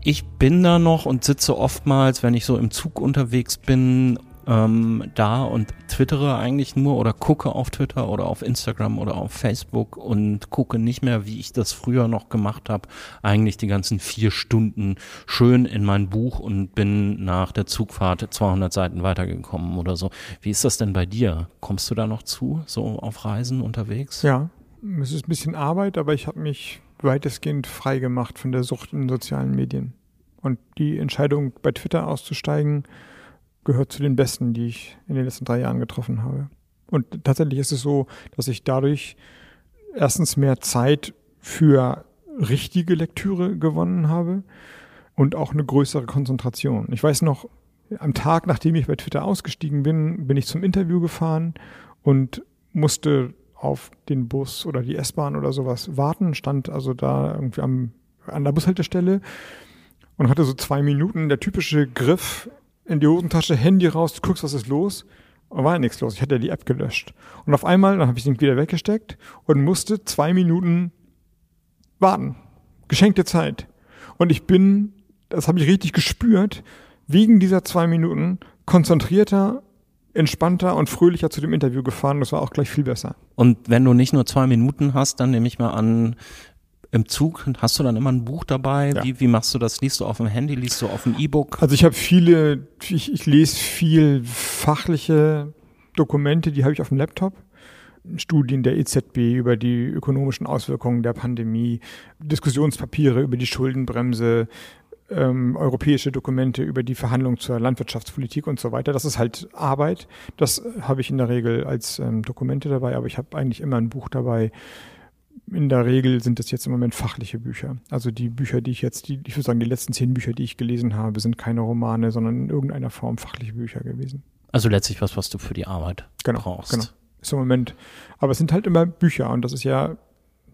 Ich bin da noch und sitze oftmals, wenn ich so im Zug unterwegs bin, ähm, da und twittere eigentlich nur oder gucke auf Twitter oder auf Instagram oder auf Facebook und gucke nicht mehr, wie ich das früher noch gemacht habe, eigentlich die ganzen vier Stunden schön in mein Buch und bin nach der Zugfahrt 200 Seiten weitergekommen oder so. Wie ist das denn bei dir? Kommst du da noch zu, so auf Reisen unterwegs? Ja, es ist ein bisschen Arbeit, aber ich habe mich weitestgehend frei gemacht von der Sucht in sozialen Medien. Und die Entscheidung, bei Twitter auszusteigen, gehört zu den besten, die ich in den letzten drei Jahren getroffen habe. Und tatsächlich ist es so, dass ich dadurch erstens mehr Zeit für richtige Lektüre gewonnen habe und auch eine größere Konzentration. Ich weiß noch, am Tag, nachdem ich bei Twitter ausgestiegen bin, bin ich zum Interview gefahren und musste auf den Bus oder die S-Bahn oder sowas warten, stand also da irgendwie am, an der Bushaltestelle und hatte so zwei Minuten der typische Griff in die Hosentasche, Handy raus, du guckst, was ist los. Und war ja nichts los. Ich hatte die App gelöscht. Und auf einmal, dann habe ich den wieder weggesteckt und musste zwei Minuten warten. Geschenkte Zeit. Und ich bin, das habe ich richtig gespürt, wegen dieser zwei Minuten konzentrierter entspannter und fröhlicher zu dem Interview gefahren. Das war auch gleich viel besser. Und wenn du nicht nur zwei Minuten hast, dann nehme ich mal an, im Zug hast du dann immer ein Buch dabei? Ja. Wie, wie machst du das? Liest du auf dem Handy, liest du auf dem E-Book? Also ich habe viele, ich, ich lese viel fachliche Dokumente, die habe ich auf dem Laptop. Studien der EZB über die ökonomischen Auswirkungen der Pandemie, Diskussionspapiere über die Schuldenbremse, ähm, europäische Dokumente über die Verhandlungen zur Landwirtschaftspolitik und so weiter. Das ist halt Arbeit. Das habe ich in der Regel als ähm, Dokumente dabei, aber ich habe eigentlich immer ein Buch dabei. in der Regel sind das jetzt im Moment fachliche Bücher. Also die Bücher, die ich jetzt, die, ich würde sagen, die letzten zehn Bücher, die ich gelesen habe, sind keine Romane, sondern in irgendeiner Form fachliche Bücher gewesen. Also letztlich was, was du für die Arbeit genau, brauchst. Genau. Ist im Moment. Aber es sind halt immer Bücher und das ist ja,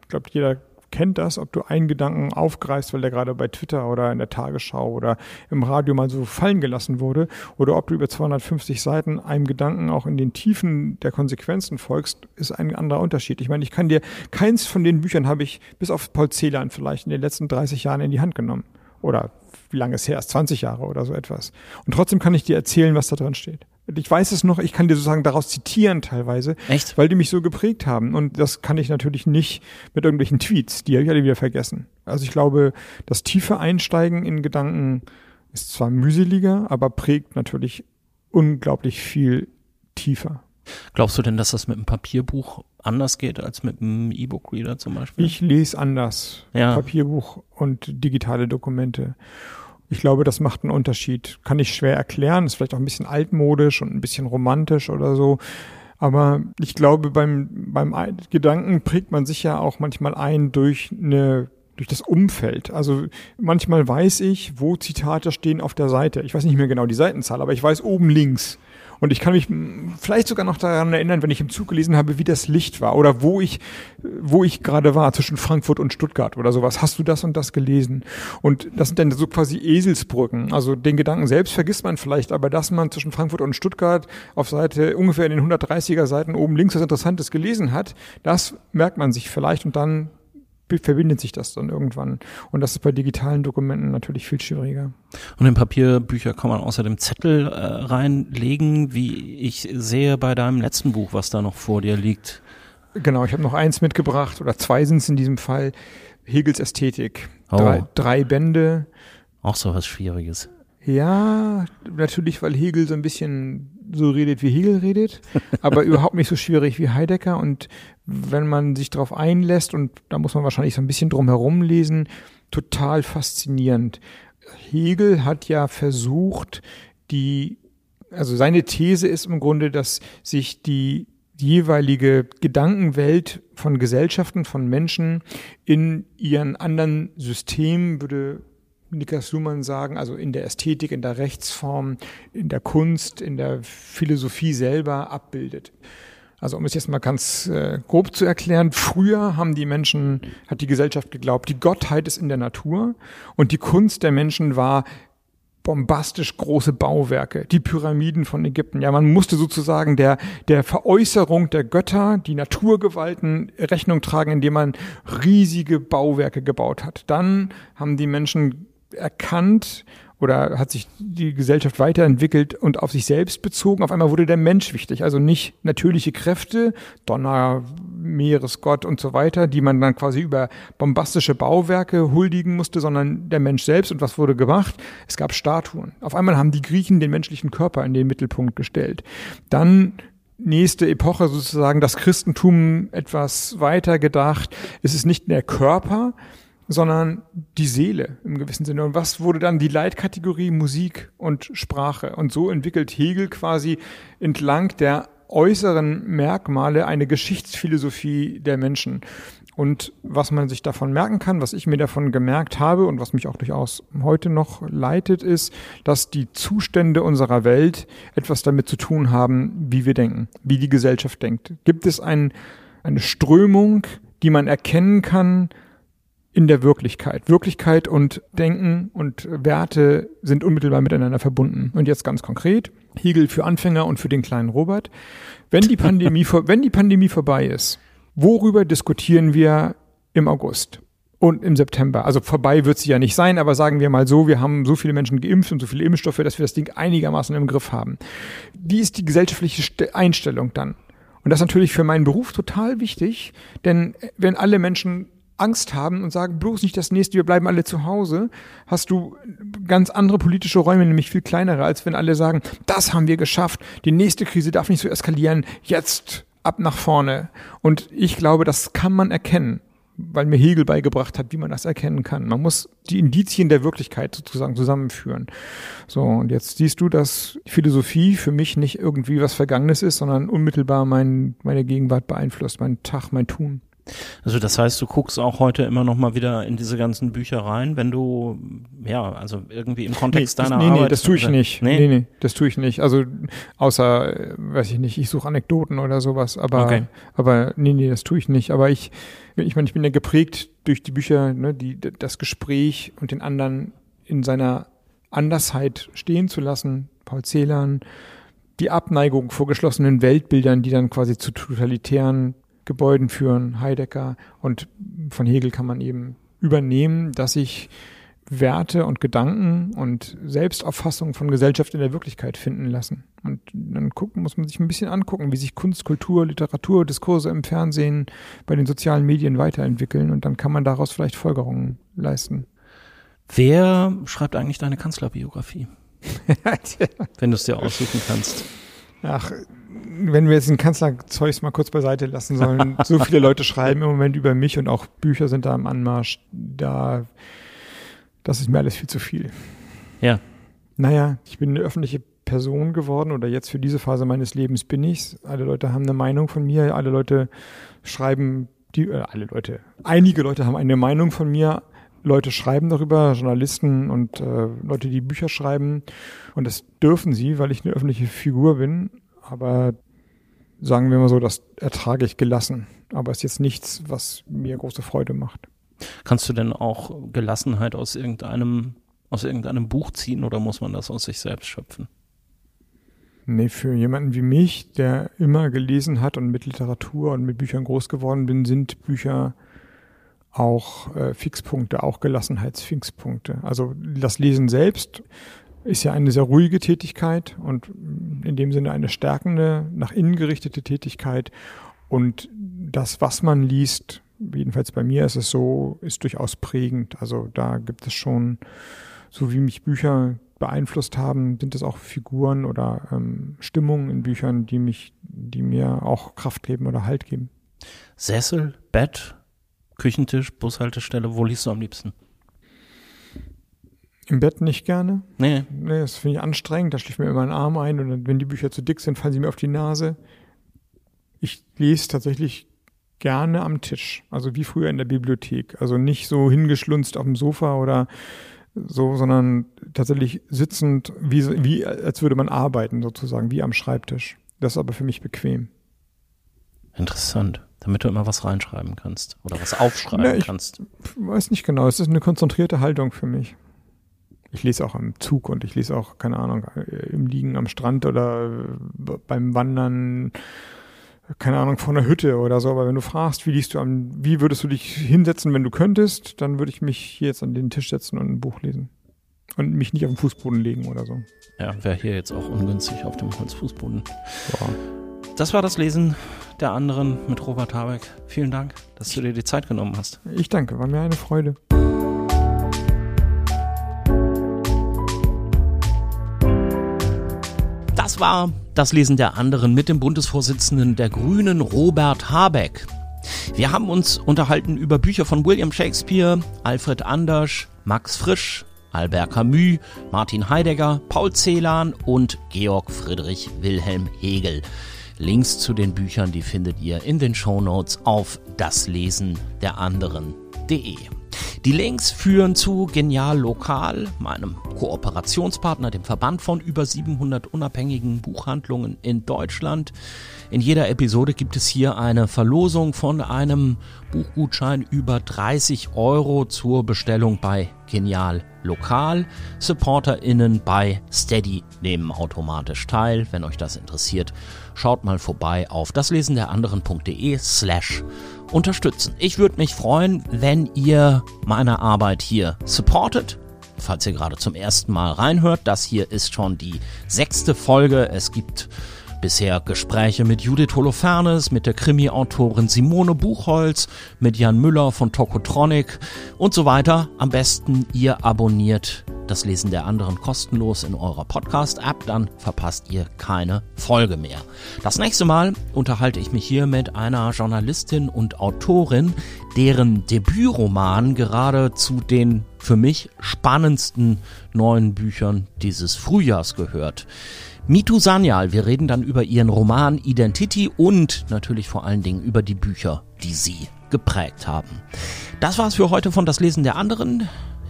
ich glaube, jeder kennt das, ob du einen Gedanken aufgreifst, weil der gerade bei Twitter oder in der Tagesschau oder im Radio mal so fallen gelassen wurde, oder ob du über 250 Seiten einem Gedanken auch in den Tiefen der Konsequenzen folgst, ist ein anderer Unterschied. Ich meine, ich kann dir, keins von den Büchern habe ich bis auf Paul Celan vielleicht in den letzten 30 Jahren in die Hand genommen. Oder wie lange es her ist, 20 Jahre oder so etwas. Und trotzdem kann ich dir erzählen, was da drin steht. Ich weiß es noch, ich kann dir sozusagen daraus zitieren teilweise, Echt? weil die mich so geprägt haben. Und das kann ich natürlich nicht mit irgendwelchen Tweets, die habe ich alle wieder vergessen. Also ich glaube, das tiefe Einsteigen in Gedanken ist zwar mühseliger, aber prägt natürlich unglaublich viel tiefer. Glaubst du denn, dass das mit einem Papierbuch anders geht als mit einem E-Book-Reader zum Beispiel? Ich lese anders Ja. Papierbuch und digitale Dokumente. Ich glaube, das macht einen Unterschied. Kann ich schwer erklären, ist vielleicht auch ein bisschen altmodisch und ein bisschen romantisch oder so. Aber ich glaube, beim, beim Gedanken prägt man sich ja auch manchmal ein durch eine durch das Umfeld. Also manchmal weiß ich, wo Zitate stehen auf der Seite. Ich weiß nicht mehr genau die Seitenzahl, aber ich weiß oben links. Und ich kann mich mm, vielleicht sogar noch daran erinnern, wenn ich im Zug gelesen habe, wie das Licht war oder wo ich, wo ich gerade war, zwischen Frankfurt und Stuttgart oder sowas. Hast du das und das gelesen? Und das sind dann so quasi Eselsbrücken. Also den Gedanken selbst vergisst man vielleicht, aber dass man zwischen Frankfurt und Stuttgart auf Seite ungefähr in den 130er Seiten oben links was Interessantes gelesen hat, das merkt man sich vielleicht und dann verbindet sich das dann irgendwann. Und das ist bei digitalen Dokumenten natürlich viel schwieriger. Und in Papierbücher kann man außerdem Zettel äh, reinlegen, wie ich sehe bei deinem letzten Buch, was da noch vor dir liegt. Genau, ich habe noch eins mitgebracht, oder zwei sind es in diesem Fall. Hegels Ästhetik. Oh. Drei, drei Bände. Auch so was Schwieriges. Ja, natürlich, weil Hegel so ein bisschen so redet, wie Hegel redet, [laughs] aber überhaupt nicht so schwierig wie Heidegger. Und wenn man sich darauf einlässt, und da muss man wahrscheinlich so ein bisschen drum herum lesen, total faszinierend. Hegel hat ja versucht, die, also seine These ist im Grunde, dass sich die jeweilige Gedankenwelt von Gesellschaften, von Menschen in ihren anderen Systemen, würde Niklas Luhmann sagen, also in der Ästhetik, in der Rechtsform, in der Kunst, in der Philosophie selber abbildet. Also um es jetzt mal ganz äh, grob zu erklären, früher haben die Menschen, hat die Gesellschaft geglaubt, die Gottheit ist in der Natur und die Kunst der Menschen war bombastisch große Bauwerke, die Pyramiden von Ägypten. Ja, man musste sozusagen der, der Veräußerung der Götter, die Naturgewalten Rechnung tragen, indem man riesige Bauwerke gebaut hat. Dann haben die Menschen erkannt oder hat sich die Gesellschaft weiterentwickelt und auf sich selbst bezogen. Auf einmal wurde der Mensch wichtig, also nicht natürliche Kräfte, Donner, Meeresgott und so weiter, die man dann quasi über bombastische Bauwerke huldigen musste, sondern der Mensch selbst. Und was wurde gemacht? Es gab Statuen. Auf einmal haben die Griechen den menschlichen Körper in den Mittelpunkt gestellt. Dann nächste Epoche sozusagen das Christentum etwas weiter gedacht. Es ist nicht der Körper, sondern die Seele im gewissen Sinne. Und was wurde dann die Leitkategorie Musik und Sprache? Und so entwickelt Hegel quasi entlang der äußeren Merkmale eine Geschichtsphilosophie der Menschen. Und was man sich davon merken kann, was ich mir davon gemerkt habe und was mich auch durchaus heute noch leitet, ist, dass die Zustände unserer Welt etwas damit zu tun haben, wie wir denken, wie die Gesellschaft denkt. Gibt es ein, eine Strömung, die man erkennen kann, in der Wirklichkeit. Wirklichkeit und Denken und Werte sind unmittelbar miteinander verbunden. Und jetzt ganz konkret, Hegel für Anfänger und für den kleinen Robert. Wenn die Pandemie, [laughs] wenn die Pandemie vorbei ist, worüber diskutieren wir im August? Und im September. Also vorbei wird sie ja nicht sein, aber sagen wir mal so, wir haben so viele Menschen geimpft und so viele Impfstoffe, dass wir das Ding einigermaßen im Griff haben. Wie ist die gesellschaftliche Einstellung dann? Und das ist natürlich für meinen Beruf total wichtig, denn wenn alle Menschen Angst haben und sagen, bloß nicht das nächste, wir bleiben alle zu Hause, hast du ganz andere politische Räume, nämlich viel kleinere, als wenn alle sagen, das haben wir geschafft, die nächste Krise darf nicht so eskalieren, jetzt ab nach vorne. Und ich glaube, das kann man erkennen, weil mir Hegel beigebracht hat, wie man das erkennen kann. Man muss die Indizien der Wirklichkeit sozusagen zusammenführen. So, und jetzt siehst du, dass Philosophie für mich nicht irgendwie was Vergangenes ist, sondern unmittelbar mein, meine Gegenwart beeinflusst, mein Tag, mein Tun. Also das heißt, du guckst auch heute immer noch mal wieder in diese ganzen Bücher rein, wenn du, ja, also irgendwie im Kontext nee, deiner nee, Arbeit. Nee, das tue ich nicht. Nee? nee, nee, das tue ich nicht. Also außer, weiß ich nicht, ich suche Anekdoten oder sowas, aber, Okay. aber nee, nee, das tue ich nicht. Aber ich, ich meine, ich bin ja geprägt durch die Bücher, ne, die, das Gespräch und den anderen in seiner Andersheit stehen zu lassen. Paul Celan, die Abneigung vor geschlossenen Weltbildern, die dann quasi zu totalitären Gebäuden führen, Heidegger und von Hegel kann man eben übernehmen, dass sich Werte und Gedanken und Selbstauffassung von Gesellschaft in der Wirklichkeit finden lassen. Und dann gucken, muss man sich ein bisschen angucken, wie sich Kunst, Kultur, Literatur, Diskurse im Fernsehen, bei den sozialen Medien weiterentwickeln und dann kann man daraus vielleicht Folgerungen leisten. Wer schreibt eigentlich deine Kanzlerbiografie? [laughs] wenn du es dir aussuchen kannst. Ach, wenn wir jetzt den Kanzlerzeugs mal kurz beiseite lassen sollen, [laughs] so viele Leute schreiben im Moment über mich und auch Bücher sind da im Anmarsch, da, das ist mir alles viel zu viel. Ja. Naja, ich bin eine öffentliche Person geworden oder jetzt für diese Phase meines Lebens bin ich's. Alle Leute haben eine Meinung von mir, alle Leute schreiben, die, äh, alle Leute, einige Leute haben eine Meinung von mir, Leute schreiben darüber, Journalisten und äh, Leute, die Bücher schreiben. Und das dürfen sie, weil ich eine öffentliche Figur bin. Aber sagen wir mal so, das ertrage ich gelassen. Aber es ist jetzt nichts, was mir große Freude macht. Kannst du denn auch Gelassenheit aus irgendeinem, aus irgendeinem Buch ziehen oder muss man das aus sich selbst schöpfen? Nee, für jemanden wie mich, der immer gelesen hat und mit Literatur und mit Büchern groß geworden bin, sind Bücher auch äh, Fixpunkte, auch Gelassenheitsfixpunkte. Also das Lesen selbst ist ja eine sehr ruhige Tätigkeit und in dem Sinne eine stärkende, nach innen gerichtete Tätigkeit. Und das, was man liest, jedenfalls bei mir ist es so, ist durchaus prägend. Also da gibt es schon, so wie mich Bücher beeinflusst haben, sind es auch Figuren oder ähm, Stimmungen in Büchern, die mich, die mir auch Kraft geben oder Halt geben. Sessel, Bett, Küchentisch, Bushaltestelle, wo liest du am liebsten? Im Bett nicht gerne. Nee. Nee, das finde ich anstrengend. Da schläft mir immer ein Arm ein und wenn die Bücher zu dick sind, fallen sie mir auf die Nase. Ich lese tatsächlich gerne am Tisch. Also wie früher in der Bibliothek. Also nicht so hingeschlunzt auf dem Sofa oder so, sondern tatsächlich sitzend, wie, wie als würde man arbeiten sozusagen, wie am Schreibtisch. Das ist aber für mich bequem. Interessant. Damit du immer was reinschreiben kannst oder was aufschreiben Na, ich kannst. weiß nicht genau. Es ist eine konzentrierte Haltung für mich. Ich lese auch im Zug und ich lese auch, keine Ahnung, im Liegen am Strand oder beim Wandern, keine Ahnung, vor einer Hütte oder so. Aber wenn du fragst, wie liest du am, wie würdest du dich hinsetzen, wenn du könntest, dann würde ich mich hier jetzt an den Tisch setzen und ein Buch lesen. Und mich nicht auf den Fußboden legen oder so. Ja, wäre hier jetzt auch ungünstig auf dem Holzfußboden. Boah. Das war das Lesen der anderen mit Robert Habeck. Vielen Dank, dass du dir die Zeit genommen hast. Ich danke, war mir eine Freude. Das war das Lesen der anderen mit dem Bundesvorsitzenden der Grünen, Robert Habeck. Wir haben uns unterhalten über Bücher von William Shakespeare, Alfred Andersch, Max Frisch, Albert Camus, Martin Heidegger, Paul Celan und Georg Friedrich Wilhelm Hegel. Links zu den Büchern, die findet ihr in den Shownotes auf daslesen der anderen.de. Die Links führen zu Genial Lokal, meinem Kooperationspartner, dem Verband von über 700 unabhängigen Buchhandlungen in Deutschland. In jeder Episode gibt es hier eine Verlosung von einem Buchgutschein über 30 Euro zur Bestellung bei Genial Lokal. SupporterInnen bei Steady nehmen automatisch teil. Wenn euch das interessiert, schaut mal vorbei auf daslesenderanderen.de slash unterstützen. Ich würde mich freuen, wenn ihr meine Arbeit hier supportet. Falls ihr gerade zum ersten Mal reinhört, das hier ist schon die sechste Folge. Es gibt bisher Gespräche mit Judith Holofernes, mit der Krimi-Autorin Simone Buchholz, mit Jan Müller von Tokotronic und so weiter. Am besten ihr abonniert das Lesen der anderen kostenlos in eurer Podcast-App, dann verpasst ihr keine Folge mehr. Das nächste Mal unterhalte ich mich hier mit einer Journalistin und Autorin, deren Debütroman gerade zu den für mich spannendsten neuen Büchern dieses Frühjahrs gehört. Mitu Sanyal, wir reden dann über ihren Roman Identity und natürlich vor allen Dingen über die Bücher, die sie geprägt haben. Das war's für heute von Das Lesen der anderen.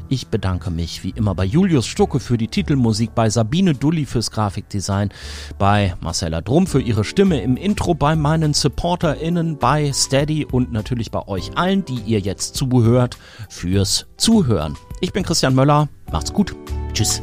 Ich bedanke mich wie immer bei Julius Stucke für die Titelmusik, bei Sabine Dulli fürs Grafikdesign, bei Marcella Drum für ihre Stimme im Intro, bei meinen SupporterInnen, bei Steady und natürlich bei euch allen, die ihr jetzt zuhört, fürs Zuhören. Ich bin Christian Möller. Macht's gut. Tschüss.